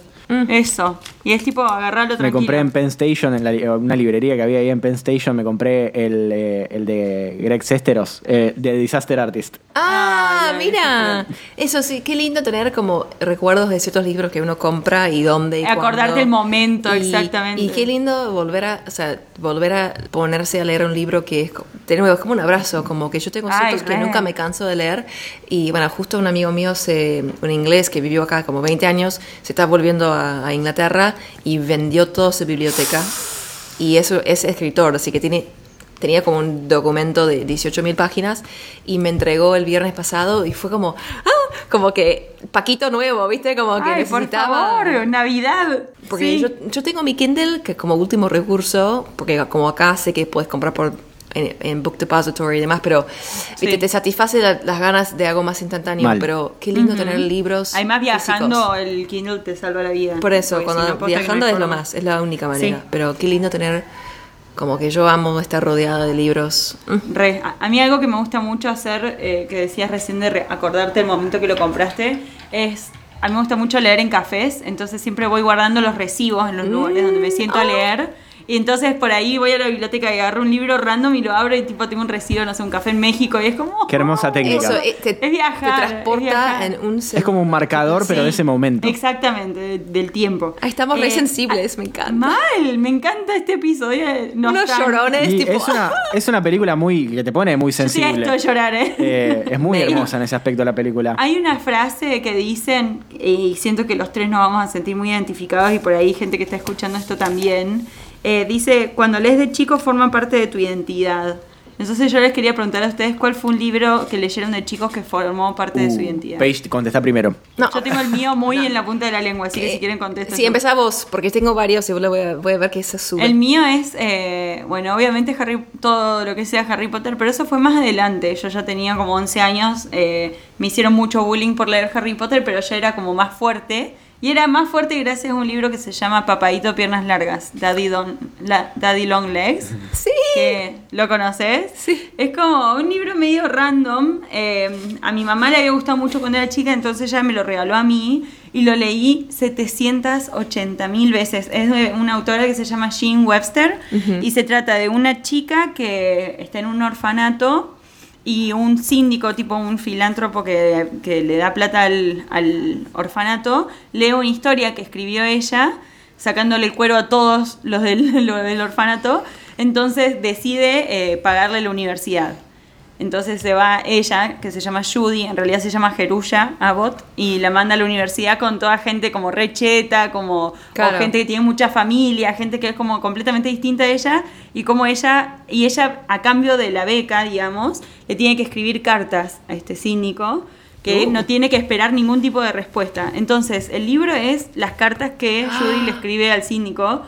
Eso. Y es tipo agarrarlo Me tranquilo. compré en Penn Station, en la li- una librería que había ahí en Penn Station, me compré el, eh, el de Greg Sesteros, eh, de Disaster Artist. Ah, Ah, mira. Eso sí, qué lindo tener como recuerdos de ciertos libros que uno compra y dónde y Acordarte cuándo. el momento, Y- exactamente. Y qué lindo volver a, o sea, volver a ponerse a leer un libro que es, de nuevo, es como un abrazo, como que yo tengo Ay, ciertos que re. nunca me canso de leer. Y bueno, justo un amigo mío, se, un inglés que vivió acá como 20 años, se está volviendo a, a Inglaterra y vendió toda su biblioteca. Y eso es escritor, así que tiene tenía como un documento de 18.000 páginas y me entregó el viernes pasado y fue como, ah, como que Paquito nuevo, ¿viste? Como que Ay, por favor, Navidad. Porque Sí. yo, yo tengo mi Kindle que como último recurso, porque como acá sé que puedes comprar por en, en Book Depository y demás, pero viste, te satisface la- las ganas de algo más instantáneo, Mal. pero qué lindo tener libros. Además, viajando, físicos. el Kindle te salva la vida. Por eso, Porque si cuando no, viajando es lo más, es la única manera. Sí. Pero qué lindo tener, como que yo amo estar rodeada de libros. Mm. Re. A, a mí algo que me gusta mucho hacer, eh, que decías recién de re- acordarte el momento que lo compraste, es... A mí me gusta mucho leer en cafés, entonces siempre voy guardando los recibos en los lugares donde me siento a leer. Y entonces por ahí voy a la biblioteca y agarro un libro random y lo abro y tipo tengo un recibo, no sé, un café en México y es como... Qué hermosa técnica. Eso eh, te, Es viajar, te es transporta viajar. en un Es como un marcador, pero de ese momento. Exactamente, de- del tiempo. Ahí estamos re Eh, sensibles, me encanta. Mal, me encanta este episodio. de Unos nostalgia. llorones, Y tipo. es, una, es una película muy que te pone muy Yo sensible. esto de llorar, ¿eh? Eh, es muy hermosa en ese aspecto la película. Hay una frase que dicen, y siento que los tres nos vamos a sentir muy identificados y por ahí gente que está escuchando esto también, eh, dice, cuando lees de chico forman parte de tu identidad. Entonces yo les quería preguntar a ustedes cuál fue un libro que leyeron de chicos que formó parte de su Uh, identidad. Paige, contesta primero. No. Yo tengo el mío muy en la punta de la lengua, así que si quieren contestar. Sí, empezá vos, porque tengo varios y voy a, voy a ver que se sube. El mío es, eh, bueno, obviamente Harry, todo lo que sea Harry Potter, pero eso fue más adelante. Yo ya tenía como 11 años, eh, me hicieron mucho bullying por leer Harry Potter, pero ya era como más fuerte. Y era más fuerte gracias a un libro que se llama Papaito Piernas Largas, Daddy, Don- la- Daddy Long Legs. (laughs) Sí. Que, ¿Lo conoces? Sí. Es como un libro medio random. eh, a mi mamá le había gustado mucho cuando era chica, entonces ella me lo regaló a mí y lo leí 780 mil veces. Es de una autora que se llama Jean Webster y se trata de una chica que está en un orfanato y un síndico, tipo un filántropo que, que le da plata al, al orfanato, lee una historia que escribió ella, sacándole el cuero a todos los del, (laughs) los del orfanato, entonces decide eh, pagarle la universidad. Entonces se va ella, que se llama Judy, en realidad se llama Jeruya Abbott, y la manda a la universidad con toda gente como recheta, como Claro. gente que tiene mucha familia, gente que es como completamente distinta a ella, y como ella, y ella a cambio de la beca, digamos, le tiene que escribir cartas a este cínico que Uh. no tiene que esperar ningún tipo de respuesta. Entonces, el libro es las cartas que Judy le escribe al cínico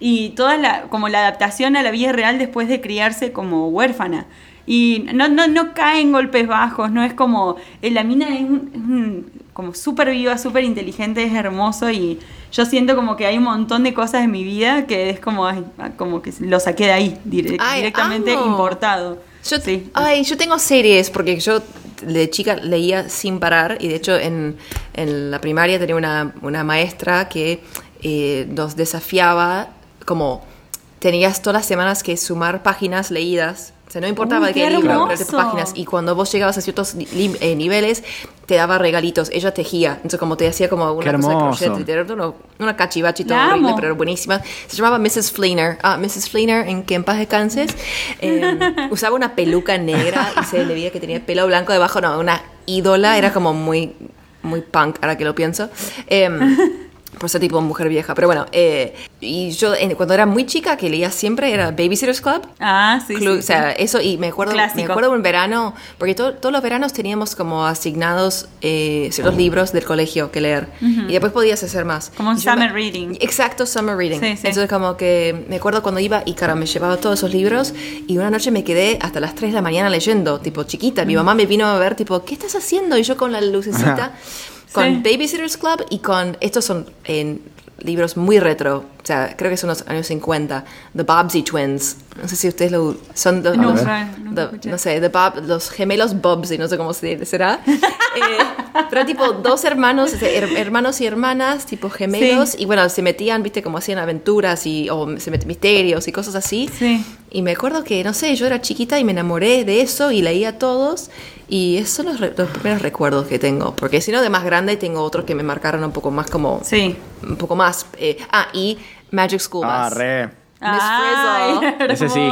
y toda la, como la adaptación a la vida real después de criarse como huérfana. Y no, no, no cae en golpes bajos, no es como. eh, La mina es, un- es un- como súper viva, súper inteligente, es hermoso y yo siento como que hay un montón de cosas en mi vida que es como, como que lo saqué de ahí, dire- Ay, directamente amo. importado. Yo, Sí. Ay, yo tengo series, porque yo de chica leía sin parar y de hecho en, en la primaria tenía una, una maestra que eh, nos desafiaba como tenías todas las semanas que sumar páginas leídas. O sea, no importaba Uy, de qué qué libro, de páginas. Y cuando vos llegabas a ciertos eh, niveles, te daba regalitos. Ella tejía. Entonces, como te hacía como una Qué cosa de crochet, una, una cachivachi horrible, amo. pero buenísima. Se llamaba Mrs. Fleener. Ah, Mrs. Fleener, en que en paz descanses. Eh, (laughs) usaba una peluca negra y se le veía que tenía pelo blanco debajo. No, una ídola. Era como muy, muy punk, ahora que lo pienso. Em, por ser tipo mujer vieja. Pero bueno, eh, y yo en- cuando era muy chica, que leía siempre, era Babysitter's Club. Ah, sí. Club, sí, o sea, sí. eso, y me acuerdo, me acuerdo un verano, porque to- todos los veranos teníamos como asignados eh, ciertos libros del colegio que leer. Y después podías hacer más. Como un yo me- summer reading. Exacto, summer reading. Sí, sí. Entonces como que me acuerdo cuando iba y claro, me llevaba todos esos libros y una noche me quedé hasta las 3 de la mañana leyendo, tipo chiquita. Mi mamá me vino a ver, tipo, ¿qué estás haciendo? Y yo con la lucecita, (laughs) con. Babysitter's Club y con, estos son en libros muy retro, sea, creo que son los años 50, The Bobbsey Twins. No sé si ustedes lo son los, No, los- nunca the- no sé, the Bob, los gemelos Bobbsey, no sé cómo se será. (laughs) Eh, pero tipo dos hermanos, her- hermanos y hermanas, tipo gemelos, y bueno, se metían, viste, como hacían aventuras y o se met- misterios y cosas así. Sí. Y me acuerdo que, no sé, yo era chiquita y me enamoré de eso y leía todos. Y esos son los, re- los primeros recuerdos que tengo. Porque si no, de más grande tengo otros que me marcaron un poco más como... Sí. Un poco más. eh, ah, y Magic School Ah, Bus. re. Ay, Ese sí.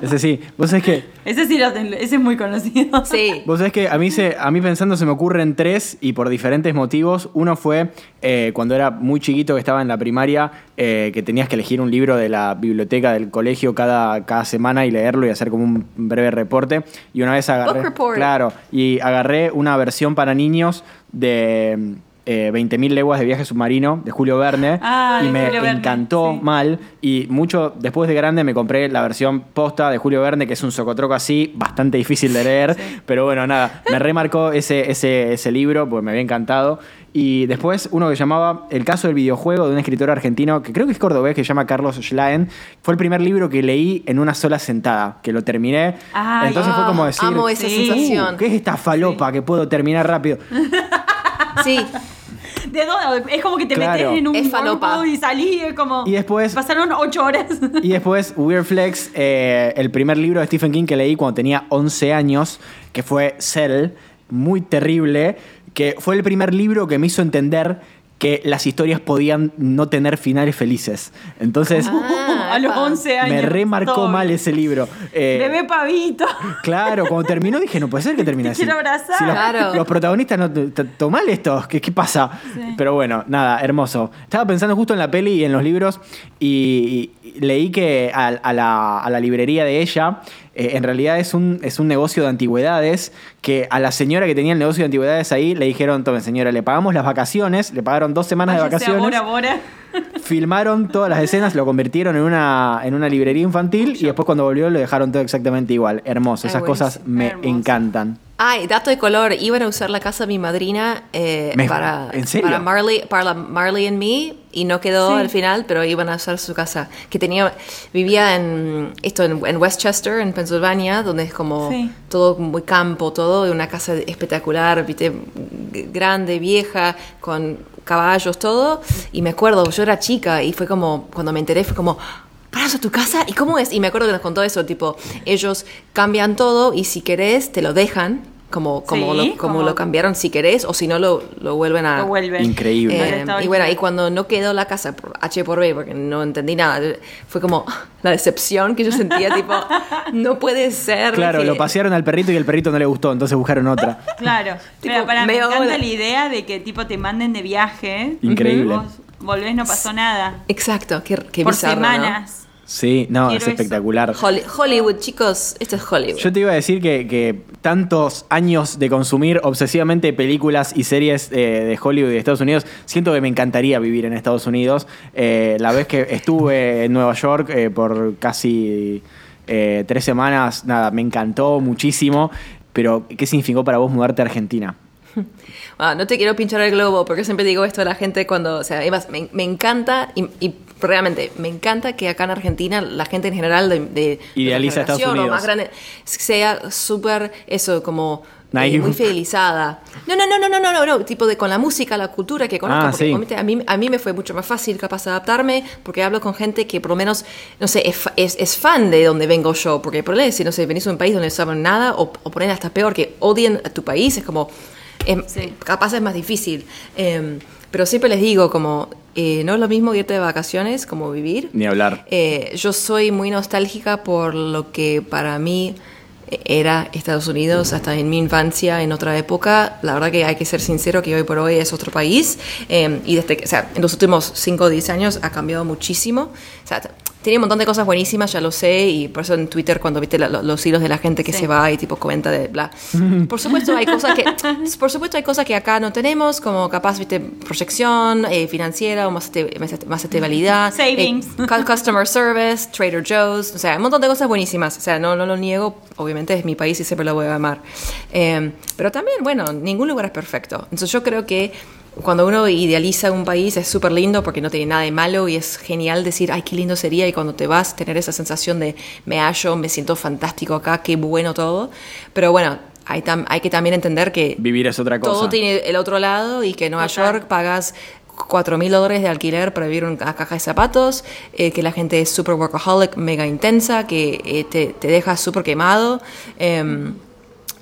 Ese sí. Vos sabés que, Ese sí lo ten- ese es muy conocido. Sí. vos sabés que a mí, se, a mí pensando se me ocurren tres y por diferentes motivos. Uno fue eh, cuando era muy chiquito, que estaba en la primaria, eh, que tenías que elegir un libro de la biblioteca del colegio cada, cada semana y leerlo y hacer como un breve reporte. Y una vez agarré. Book report. Claro, y agarré una versión para niños de. Eh, 20.000 leguas de viaje submarino de Julio Verne (laughs) Ah, y me Julio Verne, encantó sí. mal y mucho después de grande me compré la versión posta de Julio Verne que es un socotroco así bastante difícil de leer pero bueno nada me remarcó ese, ese, ese libro porque me había encantado y después uno que llamaba El caso del videojuego de un escritor argentino que creo que es cordobés que se llama Carlos Schlaen fue el primer libro que leí en una sola sentada que lo terminé Ay, entonces fue Ah, como decir amo esa Sí. sensación. "Uh, ¿qué es esta falopa que puedo terminar rápido? Sí. ¿De dónde? Es como que te Claro. metes en un Es falopa. wormhole y salís, es como. Y después- Pasaron ocho horas. (laughs) Y después, Weird Flex, eh, el primer libro de Stephen King que leí cuando tenía 11 años, que fue Cell, muy terrible, que fue el primer libro que me hizo entender que las historias podían no tener finales felices. Entonces, Ah, a los epa. 11 años. me remarcó Todo mal ese libro. Eh, Bebé pavito. Claro, cuando terminó dije, no puede ser que (laughs) termine Te así. quiero abrazar. Si los, Claro. los protagonistas no t- t- tomal estos, ¿qué, qué pasa? Pero bueno, nada, hermoso. Estaba pensando justo en la peli y en los libros y, y leí que a, a la, a la librería de ella eh, en realidad es un, es un negocio de antigüedades que a la señora que tenía el negocio de antigüedades ahí le dijeron, tome señora, le pagamos las vacaciones, le pagaron dos semanas de vacaciones a Bora Bora. Filmaron todas las escenas, lo convirtieron en una, en una librería infantil y después cuando volvió lo dejaron todo exactamente igual. Hermoso, esas cosas me Hermoso. encantan. Ay, dato de color, iban a usar la casa de mi madrina eh, Me- para, ¿en serio? para Marley, para Marley and Me y no quedó Sí. al final, pero iban a usar su casa que tenía vivía en esto en, en Westchester, en Pennsylvania, donde es como Sí. todo muy campo, todo y una casa espectacular, grande, vieja, con caballos, todo. Y me acuerdo, yo era chica y fue como cuando me enteré fue como ¿Para eso tu casa? ¿Y cómo es? Y me acuerdo que nos contó eso, tipo, ellos cambian todo y si querés te lo dejan, como, como, Sí, lo, como, como- lo cambiaron si querés, o si no lo, lo vuelven a... Lo vuelven. Increíble. Eh, y bueno, y cuando no quedó la casa por H por B, porque no entendí nada, fue como la decepción que yo sentía, tipo, (laughs) no puede ser. Claro, que- lo pasearon al perrito y el perrito no le gustó, entonces buscaron otra. Claro. (laughs) Tipo, Pero para, me encanta hora. la idea de que tipo te manden de viaje. Increíble. Vos volvés, no pasó nada. Exacto, qué, qué Por bizarro, ¿no? Sí, no, Quiero es espectacular. Holly- Hollywood, chicos, esto es Hollywood. Yo te iba a decir que, que tantos años de consumir obsesivamente películas y series eh, de Hollywood y de Estados Unidos, siento que me encantaría vivir en Estados Unidos. Eh, la vez que estuve en Nueva York eh, por casi tres semanas, nada, me encantó muchísimo. Pero, ¿qué significó para vos mudarte a Argentina? (laughs) Ah, no te quiero pinchar el globo porque siempre digo esto a la gente cuando, o sea, además, me, me encanta y, y realmente me encanta que acá en Argentina la gente en general de, de Idealiza de Estados Unidos. más grande sea súper eso como eh, muy fidelizada. No, no, no, no, no, no, no, no, tipo de con la música, la cultura que conozco. Ah, porque sí. a mí, a mí me fue mucho más fácil capaz de adaptarme porque hablo con gente que por lo menos, no sé, es, es, es fan de donde vengo yo. Porque por ejemplo, si no sé, venís de un país donde no saben nada o, o ponen hasta peor que odien a tu país, es como, es- Sí. capaz es más difícil. Eh, pero siempre les digo como, eh, no es lo mismo irte de vacaciones como vivir. Ni hablar. Eh, yo soy muy nostálgica por lo que para mí era Estados Unidos hasta en mi infancia, en otra época. La verdad que hay que ser sincero que hoy por hoy es otro país. eh, y desde que, o sea, en los últimos 5 o 10 años ha cambiado muchísimo. O sea, tiene un montón de cosas buenísimas, ya lo sé, y por eso en Twitter cuando viste la- lo- los hilos de la gente que Sí. se va y tipo comenta de bla. (laughs) Por supuesto hay cosas que, por supuesto hay cosas que acá no tenemos, como capaz, viste, proyección eh, financiera o más, este- más, este- más estabilidad. Savings. eh, cu- customer service, Trader Joe's, o sea, un montón de cosas buenísimas. O sea, no, no lo niego, obviamente es mi país y siempre lo voy a amar. Eh, pero también, bueno, ningún lugar es perfecto. Entonces yo creo que cuando uno idealiza un país es súper lindo porque no tiene nada de malo y es genial decir, ay, qué lindo sería y cuando te vas tener esa sensación de me hallo, me siento fantástico acá, qué bueno todo. Pero bueno, hay, tam- hay que también entender que Vivir es otra cosa. todo tiene el otro lado y que en Nueva. York pagas 4 mil dólares de alquiler para vivir en una caja de zapatos, eh, que la gente es super workaholic, mega intensa, que eh, te, te deja súper quemado. em,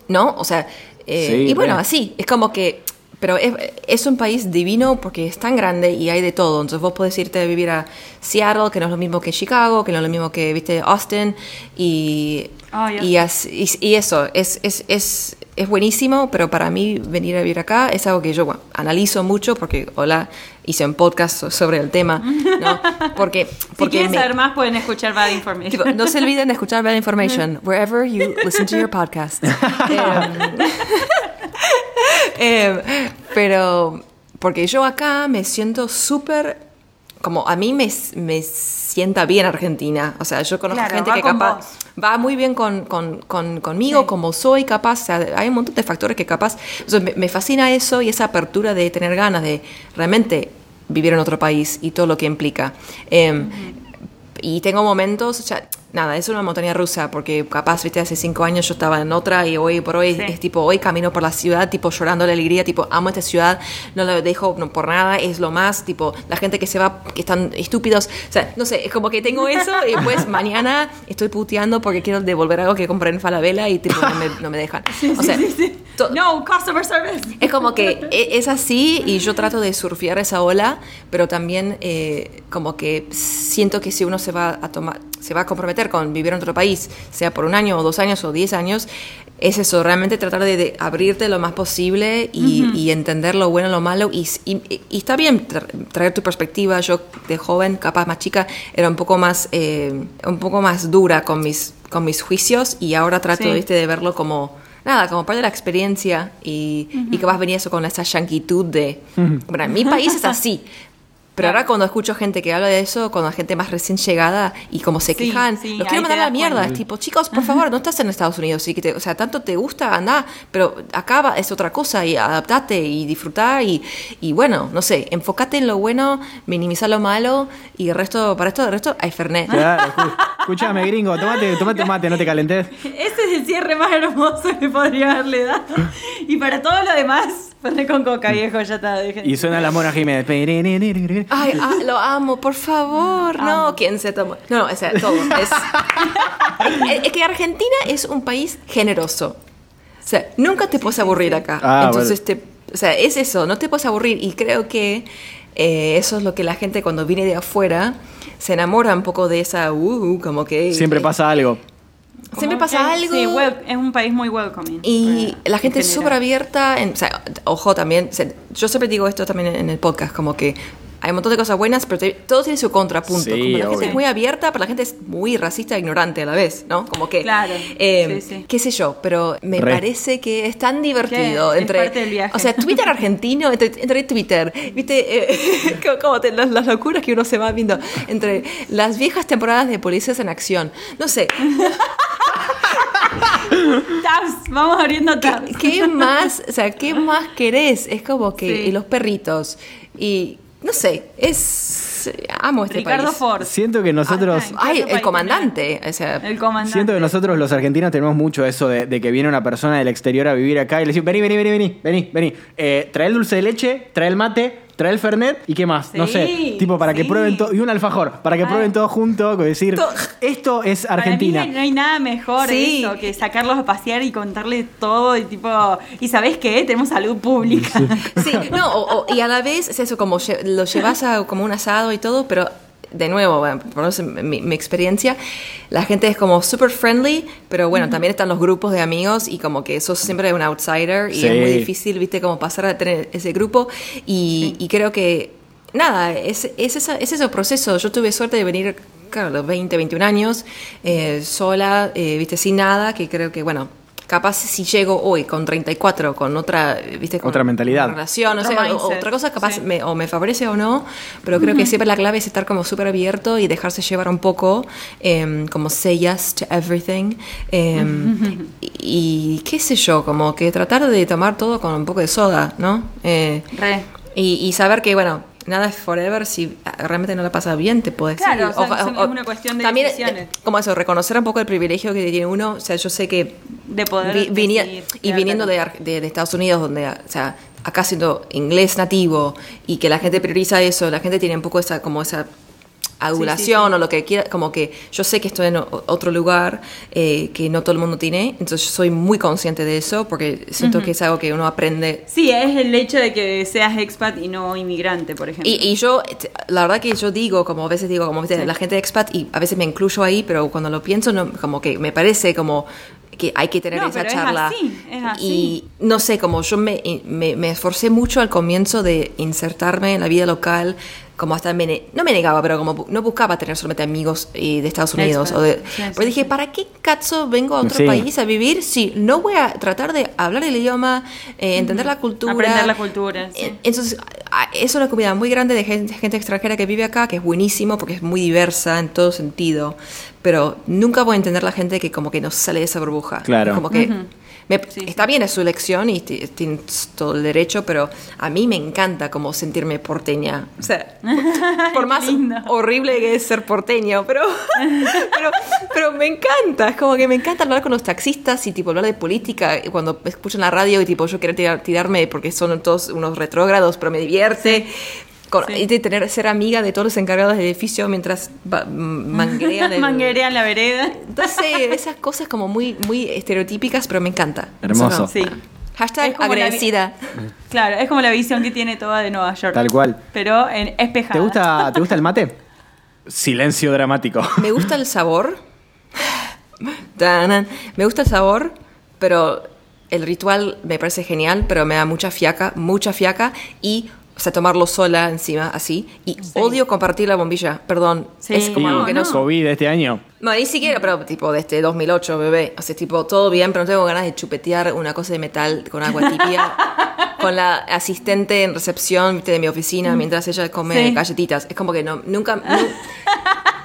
¿No? O sea, eh, Sí, y bueno, así, es como que pero es, es un país divino porque es tan grande y hay de todo. Entonces vos podés irte a vivir a Seattle, que no es lo mismo que Chicago, que no es lo mismo que, viste, Austin. Y, as- y- y eso, es, es, es, es buenísimo, pero para mí venir a vivir acá es algo que yo bueno, analizo mucho porque, hola, hice un podcast so- sobre el tema, ¿no? (laughs) Porque, Si porque quieren me- saber más, pueden escuchar Bad Information. Tipo, no se olviden de escuchar Bad Information wherever you listen to your podcast. (laughs) Em, (laughs) em, pero porque yo acá me siento súper como a mí me, me sienta bien Argentina. O sea, yo conozco Claro, gente que capaz vos. va muy bien con, con- con- conmigo, Sí. como soy capaz. O sea, hay un montón de factores que capaz. o sea, me, me fascina eso y esa apertura de tener ganas de realmente vivir en otro país y todo lo que implica. Em, y tengo momentos, o sea, nada, es una montaña rusa, porque capaz, viste, hace cinco años yo estaba en otra y hoy por hoy Sí. es tipo, hoy camino por la ciudad, tipo llorando de alegría, tipo, amo esta ciudad, no la dejo no, por nada, es lo más, tipo, la gente que se va, que están estúpidos, o sea, no sé, es como que tengo eso y después (laughs) mañana estoy puteando porque quiero devolver algo que compré en Falabella y tipo, no me, no me dejan. (laughs) o sea, to- No, customer service. es como que (laughs) e- es así y yo trato de surfear esa ola, pero también eh, como que siento que si uno se va a tomar, se va a comprometer con vivir en otro país, sea por un año o dos años o diez años, es eso, realmente tratar de, de abrirte lo más posible y, y entender lo bueno, lo malo y, s- y- y está bien tra- traer tu perspectiva. Yo de joven, capaz más chica, era un poco más, eh, un poco más dura con mis, con mis juicios y ahora trato Sí. ¿viste? de verlo como nada, como parte de la experiencia y, y que vas venir eso con esa yanquitud de, bueno, en mi país es así. (laughs) Pero ahora cuando escucho gente que habla de eso, cuando la gente más recién llegada y como se Sí, quejan, sí, los quiero mandar a la mierda. cuenta. Es tipo, chicos, por favor, no estás en Estados Unidos. Sí que te- o sea, tanto te gusta, anda, pero acá es otra cosa y adaptate y disfrutar y, y bueno, no sé, enfócate en lo bueno, minimizar lo malo y el resto, para esto, el resto hay Fernet. Claro, escúchame, gringo, tomate, tomate mate, no te calentes. Ese es el cierre más hermoso que podría haberle dado. Y para todo lo demás, Fernet con coca, viejo, ya está. dejen. Y suena la Mona Jiménez. Ay, ah, lo amo, por favor. No, ¿quién se toma? No, no, o sea, todo. (laughs) Es, que Argentina es un país generoso. O sea, nunca te puedes aburrir acá. Ah, Entonces, te, o sea, es eso, no te puedes aburrir. Y creo que eh, eso es lo que la gente cuando viene de afuera se enamora un poco de esa, uh, como que... Siempre pasa algo. Siempre pasa que- algo. Sí, wel- es un país muy welcoming. Y eh, la gente en es súper abierta. en- o sea, ojo también, yo siempre digo esto también en el podcast, como que hay un montón de cosas buenas, pero te- todo tiene su contrapunto. Sí, como la gente obvio. es muy abierta, pero la gente es muy racista e ignorante a la vez, ¿no? Como que... Claro, eh, sí, sí. Qué sé yo, pero me Re. parece que es tan divertido. Es entre, parte del viaje. O sea, Twitter (laughs) argentino, entre, entre Twitter, ¿viste? Eh, (laughs) como- como te- las, las locuras que uno se va viendo entre las viejas temporadas de Policías en Acción. No sé, (laughs) Tabs, vamos abriendo tabs. ¿Qué más, o sea, qué (laughs) más querés? Es como que Sí. y los perritos y no sé, es amo este Ricardo país. Ford. Siento que nosotros. Ah, Ay, el comandante, o sea, El comandante. Siento que nosotros los argentinos tenemos mucho eso de, de que viene una persona del exterior a vivir acá y le decimos, vení, vení, vení, vení, vení, vení. Eh, trae el dulce de leche, trae el mate, trae el fernet y qué más, no sé. Tipo, para que prueben todo. Y un alfajor, para que prueben todo junto, con decir, To- esto es Para mí Argentina. no hay nada mejor Sí. eso que sacarlos a pasear y contarles todo y tipo, ¿y sabés qué? Tenemos salud pública. sí, no, o- o- y a la vez es eso como lo llevas a como un asado y todo, pero de nuevo, bueno, por lo menos en mi, mi experiencia, la gente es como super friendly, pero bueno, también están los grupos de amigos y como que sos siempre un outsider y Sí. es muy difícil, viste, como pasar a tener ese grupo y, y creo que, nada, es, es, esa- es ese proceso. Yo tuve suerte de venir, claro, los 20, 21 años, eh, sola, eh, viste, sin nada, que creo que, bueno... Capaz si llego hoy con 34, con otra, viste, con Otra mentalidad. relación, sé, o- mindset, otra cosa capaz sí. me, o me favorece o no, pero creo que siempre la clave es estar como súper abierto y dejarse llevar un poco, em, como say yes to everything. em, y, y qué sé yo, como que tratar de tomar todo con un poco de soda, ¿no? Eh, Re. y, y saber que, bueno, nada es forever, si realmente no la pasa bien, te puedes Claro, ir. o sea, es una cuestión de también, decisiones. eh, como eso, reconocer un poco el privilegio que tiene uno, o sea, yo sé que De poder vi- vinia- decidir, y viniendo de, de- de Estados Unidos, donde, o sea, acá siendo inglés nativo y que la gente prioriza eso, la gente tiene un poco esa, como esa adulación o lo que quiera, como que yo sé que estoy en otro lugar eh, que no todo el mundo tiene, entonces yo soy muy consciente de eso porque siento que es algo que uno aprende. Sí, es el hecho de que seas expat y no inmigrante, por ejemplo. y, y yo, t- la verdad que yo digo, como a veces digo, como la gente expat, y a veces me incluyo ahí, pero cuando lo pienso, no, como que me parece como que hay que tener No, esa pero es charla. así, es así. Y no sé, como yo me, me, me esforcé mucho al comienzo de insertarme en la vida local, como hasta me, ne- no me negaba, pero como no buscaba tener solamente amigos eh, de Estados Unidos. O de, Sí, sí, pues dije, sí. ¿para qué cazo vengo a otro Sí. país a vivir si no voy a tratar de hablar el idioma, eh, entender la cultura? Aprender la cultura, sí. Entonces, a- es una comunidad muy grande de gente, gente extranjera que vive acá, que es buenísimo porque es muy diversa en todo sentido, pero nunca voy a entender la gente que como que no sale de esa burbuja. Claro. Como que me- Sí, está bien, es su elección y ti- tienes todo el derecho, pero a mí me encanta como sentirme porteña. O sea, (laughs) por, por más lindo. horrible que es ser porteño, pero, (laughs) pero, pero me encanta. Es como que me encanta hablar con los taxistas y tipo hablar de política. Y cuando escuchan la radio y tipo yo quiero tirar- tirarme porque son todos unos retrógrados, pero me divierte. Con- Sí. Y de tener, ser amiga de todos los encargados del edificio mientras manguerean (laughs) el- Manguerea en la vereda. Entonces, esas cosas como muy, muy estereotípicas, pero me encanta. Hermoso. Sí. Hashtag Es como la vi- agradecida. Claro, es como la visión que tiene toda de Nueva York. Tal cual. Pero en espejada. ¿Te gusta, ¿Te gusta el mate? Silencio dramático. Me gusta el sabor. Me gusta el sabor, pero el ritual me parece genial, pero me da mucha fiaca, mucha fiaca y, o sea, tomarlo sola encima, así. Y odio compartir la bombilla, perdón. Sí. Es como algo que no... COVID este año. No, ni siquiera, pero tipo desde 2008, bebé. O sea, tipo, todo bien, pero no tengo ganas de chupetear una cosa de metal con agua tibia (laughs) con la asistente en recepción ¿viste, de mi oficina mientras ella come Sí. galletitas. Es como que no, nunca, nu-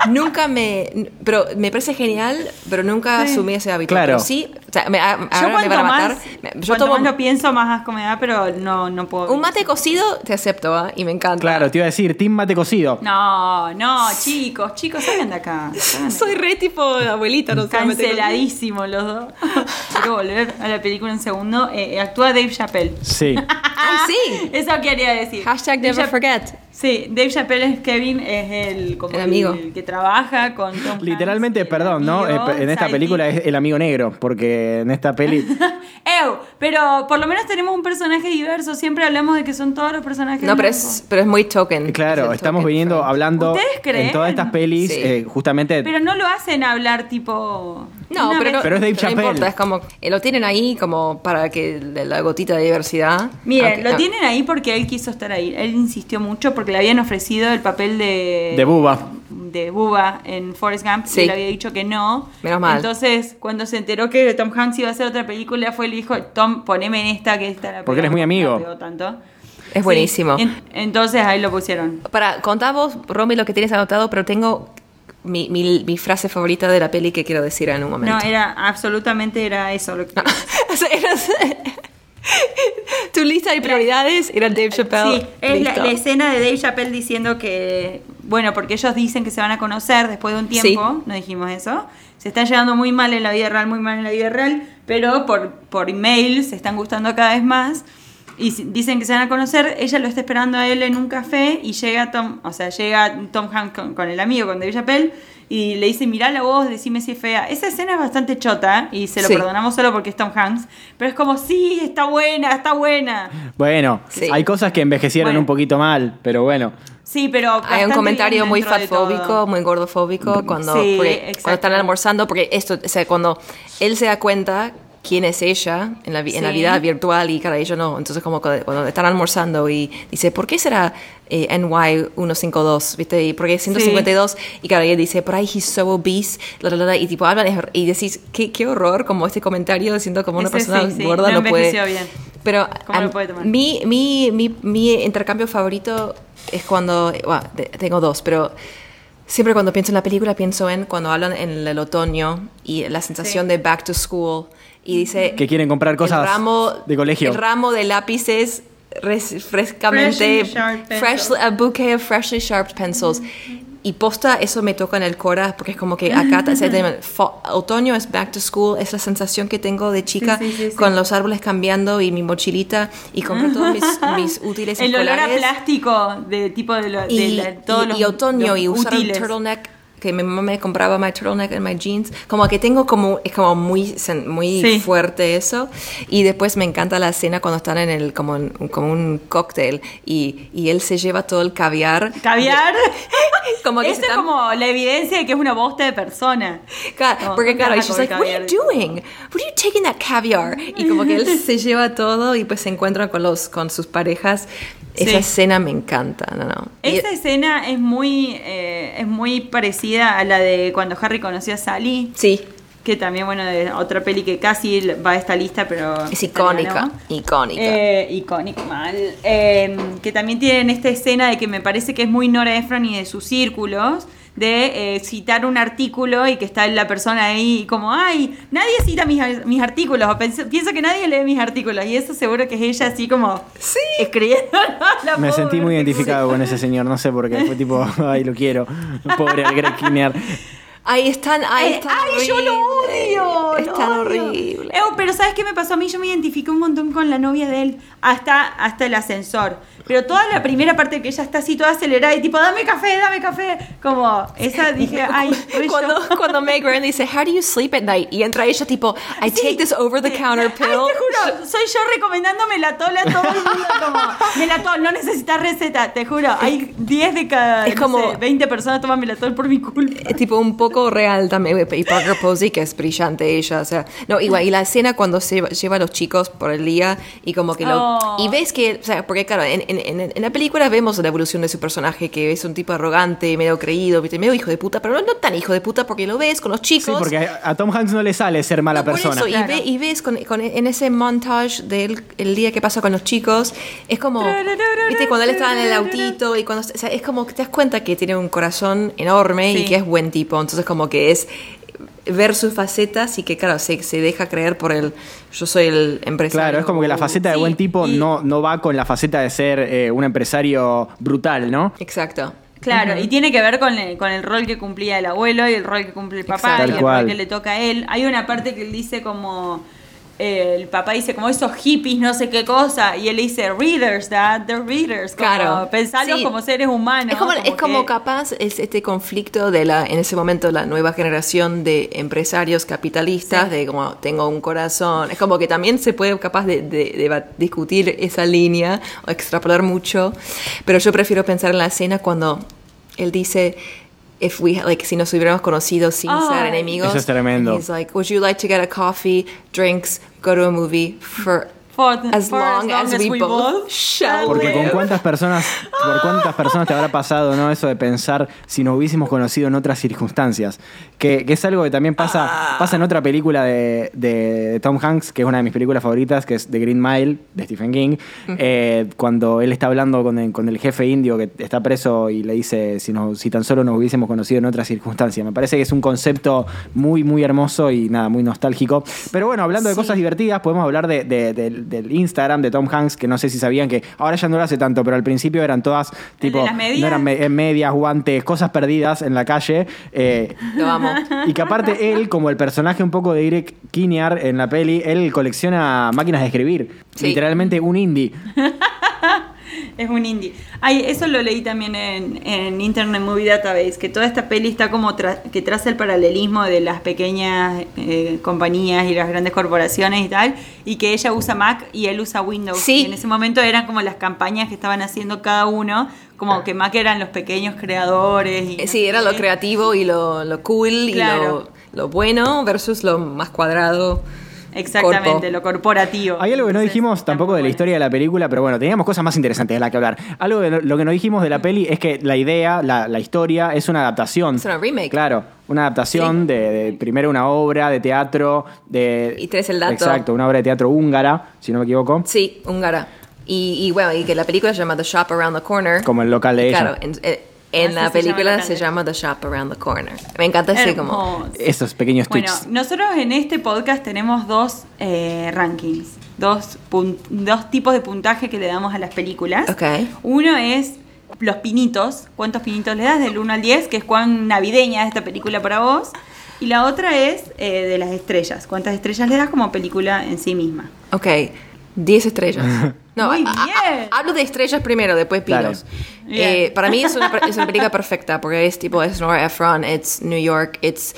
nunca me, pero me parece genial, pero nunca Sí. asumí ese hábito. Claro. Pero sí, o sea, me, a- Yo me cuanto van a matar. más, Yo cuanto tomo más lo pienso, más asco me da, pero no, no puedo. un mate cocido, te acepto, ¿ah? y me encanta. Claro, te iba a decir, Team Mate Cocido. No, no, chicos, chicos, salgan de acá. salgan de (laughs) Soy re tipo abuelita, no. Canceladísimos los dos. Quiero volver a la película un segundo. Eh, actúa Dave Chappelle. Sí. (laughs) Ay, sí. Eso quería decir. Hashtag Dave never forget. Sí, Dave Chappelle es Kevin, es el, como El amigo. el que trabaja con Tom Literalmente, perdón, ¿no? amigo, Eh, En esta película es el amigo negro, porque en esta peli. (laughs) Ew, pero por lo menos tenemos un personaje diverso. Siempre hablamos de que son todos los personajes. No, pero es, pero es muy token. Claro, Es estamos token viniendo friend. hablando ¿Ustedes creen? en todas estas pelis, Sí. eh, justamente. Pero no lo hacen hablar tipo. No, pero, no, es Dave no Chappelle. importa, es como, eh, lo tienen ahí como para que de la gotita de diversidad. Miren, Aunque- lo ah, tienen ahí porque él quiso estar ahí. Él insistió mucho porque le habían ofrecido el papel de. De Bubba. De Bubba en Forrest Gump Sí. y le había dicho que no. Menos mal. Entonces, cuando se enteró que Tom Hanks iba a hacer otra película, fue y le dijo: Tom, poneme en esta que esta la Porque él es pegó, muy amigo. tanto. Es buenísimo. Sí, en- entonces ahí lo pusieron. Para contar vos, Romy, lo que tienes anotado, pero tengo mi, mi- mi frase favorita de la peli que quiero decir en un momento. No, era absolutamente era eso lo que. (laughs) O sea, eras- (laughs) (laughs) tu lista de prioridades era Dave Chappelle. Sí, es la, escena de Dave Chappelle diciendo que, bueno, porque ellos dicen que se van a conocer después de un tiempo, no dijimos eso, se están llevando muy mal en la vida real, muy mal en la vida real, pero por, por email se están gustando cada vez más y dicen que se van a conocer, ella lo está esperando a él en un café y llega Tom, o sea, llega Tom Hanks con, con el amigo, con Dave Chappelle, y le dice, mirá la voz, decime si es fea. Esa escena es bastante chota y se lo Sí. perdonamos solo porque es Tom Hanks, pero es como, sí, está buena, está buena. Bueno, Sí. hay cosas que envejecieron Bueno. un poquito mal, pero bueno. Sí, pero Hay un comentario muy fatfóbico, muy gordofóbico cuando, Sí, cuando están almorzando, porque esto, o sea, cuando él se da cuenta quién es ella en la, en vida virtual y cara, ella no. Entonces como cuando, están almorzando y dice, ¿por qué será eh, NY152? ¿Viste? ¿Y por qué 152? Y cara, ella dice, por ahí he's so obese, la, la, la, y tipo hablan y decís, qué, qué horror como este comentario, siendo como una Ese persona sí, gorda no no, puede... bien. Pero ¿Cómo lo am- puede tomar? mi, mi, mi, mi intercambio favorito es cuando, bueno, tengo dos, pero siempre cuando pienso en la película pienso en cuando hablan en el otoño y la sensación Sí. de back to school y dice Que quieren comprar cosas el ramo, de colegio. El ramo de lápices res- frescamente fresh, a bouquet of freshly sharp pencils. Y posta, eso me toca en el cora, porque es como que acá, (laughs) otoño es back to school, es la sensación que tengo de chica Sí, sí, sí, sí. con los árboles cambiando y mi mochilita y compré todos mis, (laughs) mis útiles El olor a escolares. plástico de tipo de, lo- de y, la- todos y- los y otoño los y usar útiles. el turtleneck que mi mamá me compraba my turtleneck en my jeans como que tengo como es como muy muy Sí. fuerte eso y después me encanta la escena cuando están en el como en- como un cóctel y, y él se lleva todo el caviar Caviar. (laughs) como que Eso es como la evidencia de que es una bosta de persona. Claro, Como, porque ¿dónde claro, y she's like, what are you doing? What are you taking that caviar? Y como que él (laughs) se lleva todo y pues se encuentra con los con sus parejas. Esa Sí. escena me encanta, no, no. Y- Esa escena es muy, eh, es muy parecida a la de cuando Harry conoció a Sally, sí, que también, bueno, de otra peli que casi va a esta lista, pero... es icónica, icónica. Eh, icónico, mal. Eh, que también tienen esta escena de que me parece que es muy Nora Ephron y de sus círculos, de eh, citar un artículo y que está la persona ahí como, ay, nadie cita mis, mis artículos, o pienso, pienso que nadie lee mis artículos, y eso seguro que es ella así como escribiendo. (laughs) la Me sentí muy identificado con ese señor, no sé por qué. Fue tipo, ay, lo quiero. Pobre (laughs) Greg Kinnear. Ahí están, ahí Eh, están ¡Ay, yo lo odio! Es lo tan horrible. Eh, pero ¿sabes qué me pasó a mí? Yo me identifiqué un montón con la novia de él, hasta, hasta el ascensor. Pero toda la primera parte que ella está así toda acelerada y tipo, dame café, dame café. Como, esa dije, (laughs) ay. Cuando, cuando Meg Ryan dice, How do you sleep at night? Y entra ella tipo, I Sí. take this over the counter Ay, pill. te juro, soy yo recomendando melatol a todo el mundo. Como, melatol, no necesitas receta, te juro. Hay 10 de cada Es no como- sé, 20 personas toman melatol por mi culpa. Es tipo un poco real también. Y Parker Posey, que es brillante ella. O sea, no, igual. Y la escena cuando se lleva- a los chicos por el día y como que lo. Oh. Y ves que. O sea, porque claro, en, en- en- en la película vemos la evolución de su personaje, que es un tipo arrogante, medio creído, ¿viste? medio hijo de puta, pero no, no tan hijo de puta porque lo ves con los Sí, chicos. porque a Tom Hanks no le sale ser mala No, por persona. eso, y, Claro. ve- y ves con, con- en ese montage del el día que pasa con los chicos, es como, viste, cuando él estaba en el autito y cuando, o sea, es como que te das cuenta que tiene un corazón enorme y Sí. que es buen tipo, entonces como que es ver sus facetas y que claro, se, se deja creer por el, yo soy el empresario. Claro, es como que la faceta de Sí, buen tipo y- no, no va con la faceta de ser eh, un empresario brutal, ¿no? Exacto. Claro, y tiene que ver con el, con el rol que cumplía el abuelo y el rol que cumple el papá Exacto. y el cual. rol que le toca a él. Hay una parte que él dice como... eh, el papá dice como esos hippies, no sé qué cosa, y él dice, readers, dad, they're readers. Como, Claro. Pensalos Sí. como seres humanos. Es como, es como capaz es este conflicto de la en ese momento la nueva generación de empresarios capitalistas Sí. de como tengo un corazón es como que también se puede capaz de, de- discutir esa línea o extrapolar mucho pero yo prefiero pensar en la escena cuando él dice if we like si nos hubiéramos conocido sin ser Ay. enemigos Eso es tremendo. and he's like would you like to get a coffee drinks go to a movie for For- as for long as, we, both, both shall Porque con live." cuántas personas, por cuántas personas te habrá pasado, ¿no? Eso de pensar si nos hubiésemos conocido en otras circunstancias. Que, que es algo que también pasa, pasa en otra película de, de Tom Hanks, que es una de mis películas favoritas, que es The Green Mile, de Stephen King. eh, cuando él está hablando con el, con el jefe indio que está preso y le dice si, nos, si tan solo nos hubiésemos conocido en otras circunstancias. Me parece que es un concepto muy, muy hermoso y nada, muy nostálgico. Pero bueno, hablando de cosas divertidas, podemos hablar de, de- del- del Instagram de Tom Hanks, que no sé si sabían que ahora ya no lo hace tanto, pero al principio eran todas tipo, las medias? no eran me- medias, guantes, cosas perdidas en la calle. eh, lo amo y que aparte él, como el personaje un poco de Eric Kinnear en la peli, él colecciona máquinas de escribir. Sí. Literalmente un indie. (laughs) Es un indie. Ay, eso lo leí también en, en Internet Movie Database, que toda esta peli está como tra- que traza el paralelismo de las pequeñas eh, compañías y las grandes corporaciones y tal, y que ella usa Mac y él usa Windows. Sí. Y en ese momento eran como las campañas que estaban haciendo cada uno, como que Mac eran los pequeños creadores. Y Eh, Sí, era lo creativo y lo, lo cool Claro. y lo, lo bueno versus lo más cuadrado. Exactamente, corpo. lo corporativo. Hay algo que no dijimos tampoco de la historia de la película, pero bueno, teníamos cosas más interesantes de las que hablar. Algo de lo- lo que no dijimos de la peli es que la idea, la, la historia, es una adaptación. Es una remake. Claro, una adaptación de, de primero una obra de teatro. De, Y tenés el dato. Exacto, una obra de teatro húngara, si no me equivoco. Sí, húngara. Y, y bueno, y que la película se llama The Shop Around the Corner. Como el local de ella. Claro, en, eh, en la se llama película el se llama The Shop Around the Corner. Me encanta ese como... Esos pequeños Bueno, tweets. nosotros en este podcast tenemos dos eh, rankings dos, dos tipos de puntaje que le damos a las películas. Ok. Uno es los pinitos, cuántos pinitos le das del 1 al 10, que es cuán navideña es esta película para vos. Y la otra es eh, de las estrellas, cuántas estrellas le das como película en sí misma. Ok, 10 estrellas. (laughs) No, Muy a- a- bien. a- hablo de estrellas primero, después. Bien. Eh, para mí es una, es una película perfecta porque es tipo, es Nora Ephron, es New York, es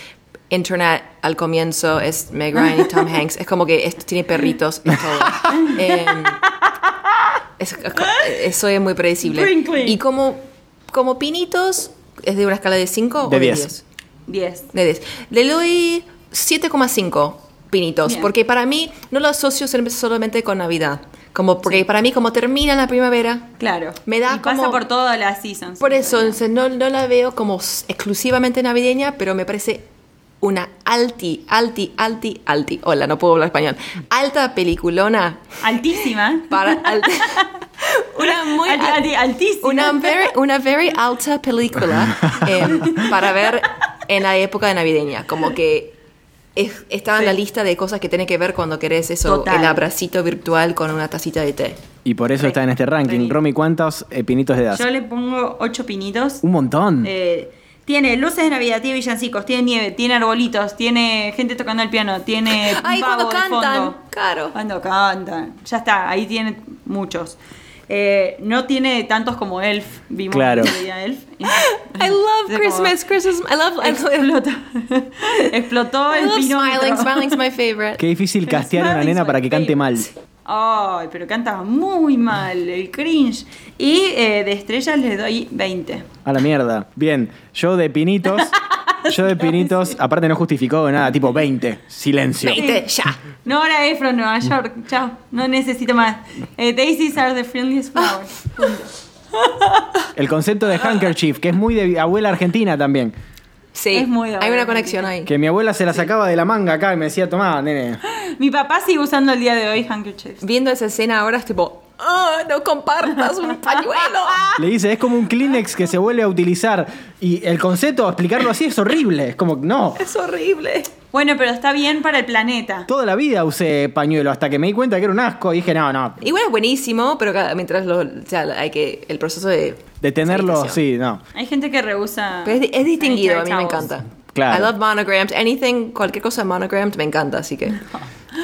Internet al comienzo, es Meg Ryan y Tom (laughs) Hanks. Es como que es- tiene perritos y todo. (laughs) Em, es- eso es muy predecible. Y como, como pinitos, ¿es de una escala de 5 o De de 10. 10? 10. De 10. Le doy 7,5 pinitos, Bien. porque para mí no lo asocio sol- solamente con Navidad. Como porque para mí como termina la primavera, Claro. Me da y pasa por todas las seasons. por eso entonces, no, no la veo como exclusivamente navideña, pero me parece una alti, alti, alti, alti. Hola, no puedo hablar español. Alta peliculona Altísima. (laughs) para (laughs) una muy Alti- al- alti- altísima. una very, una very alta película em, para ver en la época de navideña. Como que es- estaba en la lista de cosas que tiene que ver cuando querés eso, Total. el abracito virtual con una tacita de té. Y por eso está en este ranking. Romy, ¿cuántos eh, pinitos le das? Yo le pongo 8 pinitos. Un montón. Eh, tiene luces de Navidad, tiene villancicos, tiene nieve, tiene arbolitos, tiene gente tocando el piano, tiene un Ay, pavo cuando de cantan, fondo. claro. Cuando cantan. Ya está, ahí tiene muchos. Eh, no tiene tantos como Elf. Vimos Claro. Elf. (laughs) I love Christmas, Christmas. I love, Explotó, (laughs) explotó I el love pinómetro. Smiling. Smiling's (laughs) my favorite. Qué difícil castear a una nena para que cante mal. Ay, pero canta muy mal, el cringe. Y eh, de estrellas le doy 20. A la mierda. Bien, yo de pinitos. Yo de pinitos, (laughs) aparte no justificó nada, tipo 20. Silencio. 20, ya. Nora Ephron, Nueva York. Chao. No necesito más. Eh, daisies are the friendliest flowers. Punto. (laughs) El concepto de handkerchief, que es muy de abuela argentina también. Sí, Es muy hay una conexión ahí. Que mi abuela se la sacaba de la manga acá y me decía, tomá, nene. Mi papá sigue usando el día de hoy handkerchiefs. Viendo esa escena ahora es tipo, "Ah, no compartas un pañuelo. (laughs) Le dice, es como un Kleenex que se vuelve a utilizar. Y el concepto, explicarlo así, es horrible. Es como, no. Es horrible. Bueno, pero está bien para el planeta. Toda la vida usé pañuelo hasta que me di cuenta que era un asco y dije, no, no. Igual es buenísimo, pero cada- mientras lo, o sea, hay que, el proceso de... De tenerlo, sí, no. Hay gente que rehúsa. Pero es, es distinguido, a mí me encanta. Claro. I love monograms, anything, cualquier cosa monogrammed me encanta, así que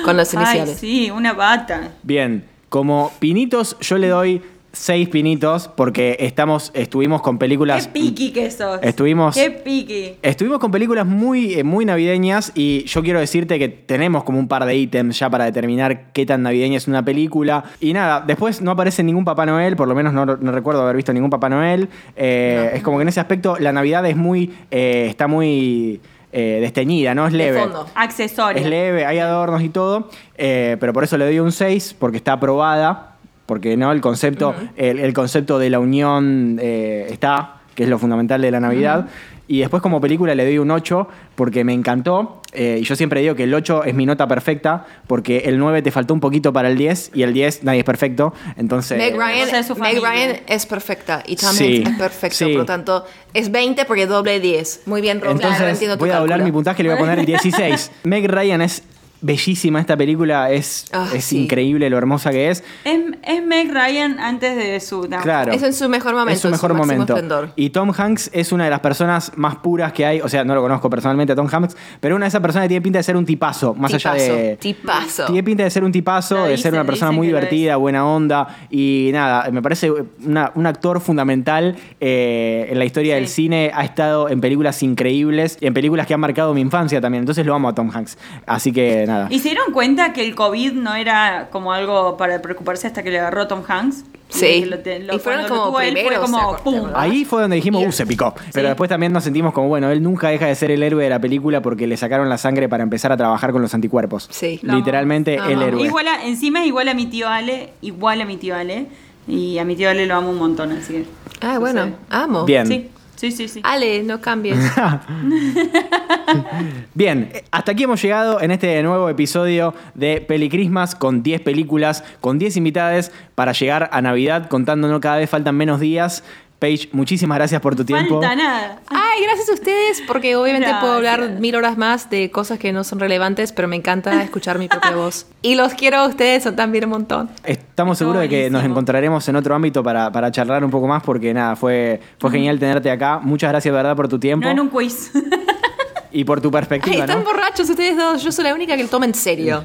con las Ay, iniciales. sí, una bata. Bien, como pinitos, yo le doy seis pinitos porque estamos, estuvimos con películas. Qué piqui que sos. Estuvimos- Qué piqui. Estuvimos con películas muy, eh, muy navideñas y yo quiero decirte que tenemos como un par de ítems ya para determinar qué tan navideña es una película. Y nada, después no aparece ningún Papá Noel, por lo menos no, no recuerdo haber visto ningún Papá Noel. Eh, Es como que en ese aspecto la Navidad es muy, eh, está muy eh, desteñida, ¿no? Es De leve. fondo. Accesorio. Es leve, hay adornos y todo, eh, pero por eso le doy un 6, porque está aprobada, porque no el concepto, el, el concepto de la unión eh, está, que es lo fundamental de la Navidad. Y después como película le doy un 8 porque me encantó. eh, y yo siempre digo que el 8 es mi nota perfecta porque el 9 te faltó un poquito para el 10 y el 10 nadie es perfecto. Entonces... Meg Ryan, es su Meg. Ryan es perfecta y Tom Sí, es perfecto, sí. por lo tanto es 20 porque doble 10. Muy bien, ahora Entonces tu voy a doblar mi puntaje y le voy a poner 16. (laughs) Meg Ryan es bellísima esta película, es, Ah, es sí. increíble lo hermosa que es. Es, es Meg Ryan antes de su. no. Claro. Es en su mejor momento, Es su mejor su momento. esplendor. Y Tom Hanks es una de las personas más puras que hay. O sea, no lo conozco personalmente a Tom Hanks, pero una de esas personas que tiene pinta de ser un tipazo. Más allá de. tipazo. Tiene pinta de ser un tipazo, de dicen, ser una persona muy divertida, buena onda. Y nada, me parece una- un actor fundamental eh, en la historia del cine. Ha estado en películas increíbles y en películas que han marcado mi infancia también. Entonces lo amo a Tom Hanks. Así que nada. ¿Y se dieron cuenta que el COVID no era como algo para preocuparse hasta que le agarró Tom Hanks? Sí. Y, lo lo- Y fueron como tuvo él fue primeros, como. ¡pum! Ahí fue donde dijimos, uh, se picó. Pero después también nos sentimos como, bueno, él nunca deja de ser el héroe de la película porque le sacaron la sangre para empezar a trabajar con los anticuerpos. Sí. Literalmente el héroe. Igual a- encima es igual a mi tío Ale, igual a mi tío Ale. Y a mi tío Ale lo amo un montón, así que. Ah, no bueno, sé. amo. Bien. Sí, sí, sí, sí. Ale, no cambies. (laughs) Bien, hasta aquí hemos llegado en este nuevo episodio de Pelicrismas con 10 películas, con 10 invitadas para llegar a Navidad, contándonos cada vez faltan menos días. Paige, muchísimas gracias por tu tiempo. Falta nada. Ay, gracias a ustedes, porque obviamente puedo hablar mil horas más de cosas que no son relevantes, pero me encanta escuchar mi propia voz. Y los quiero a ustedes, son también un montón. Estamos seguros de que nos encontraremos en otro ámbito para, para charlar un poco más porque nada, fue, fue genial tenerte acá. Muchas gracias, de verdad, por tu tiempo No en un quiz. (laughs) y por tu Ay, perspectiva. están ¿no? borrachos ustedes dos, yo soy la única que lo toma en serio.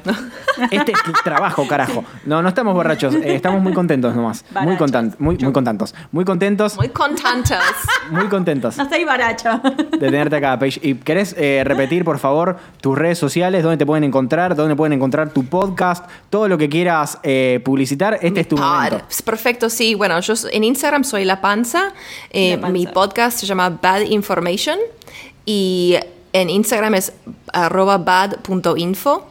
Este es tu trabajo, carajo. No, no estamos borrachos, eh, estamos muy contentos nomás. Muy contentos, muy, muy contentos. Muy contentos, Muy contentos. muy contentos No está ahí baracha. de tenerte acá, Paige. ¿Y querés eh, repetir, por favor, tus redes sociales, dónde te pueden encontrar, dónde pueden encontrar tu podcast, todo lo que quieras eh, publicitar? Este es tu Pod. momento. Es Perfecto, sí. Bueno, yo en Instagram soy La Panza. Eh, La Panza. Mi podcast se llama Bad Information. Y en Instagram es arroba bad.info.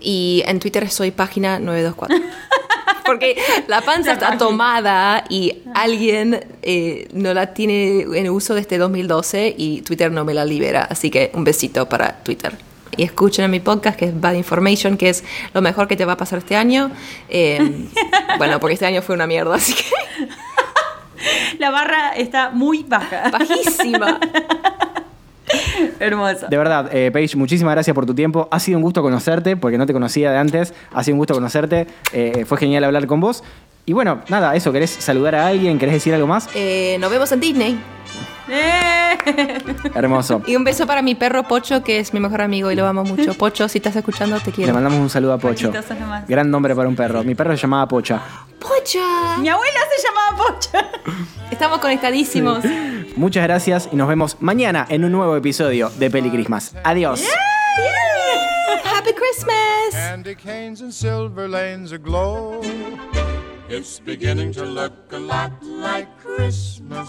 Y en Twitter soy página 924. (laughs) Porque la panza está tomada y alguien eh, no la tiene en uso desde 2012 y Twitter no me la libera. Así que un besito para Twitter. Y escuchen a mi podcast que es Bad Information, que es lo mejor que te va a pasar este año. Eh, (laughs) bueno, porque este año fue una mierda, así que La barra está muy baja. bajísima. (laughs) (laughs) Hermoso. De verdad, eh, Paige, muchísimas gracias por tu tiempo. Ha sido un gusto conocerte, porque no te conocía de antes. Ha sido un gusto conocerte. Eh, fue genial hablar con vos. Y bueno, nada, eso, ¿querés saludar a alguien? ¿Querés decir algo más? Eh, nos vemos en Disney. ¡Eh! (laughs) Hermoso. Y un beso para mi perro Pocho, que es mi mejor amigo y lo amo mucho. Pocho, si estás escuchando, te Le quiero. mandamos un saludo a Pocho. Gran nombre para un perro. Mi perro se llamaba Pocha. Pocha. Mi abuela se llamaba Pocha. Estamos conectadísimos. Muchas gracias y nos vemos mañana en un nuevo episodio de Peli Christmas. Adiós. Happy Christmas. Candy canes and silver lanes aglow. It's beginning to look a lot like Christmas.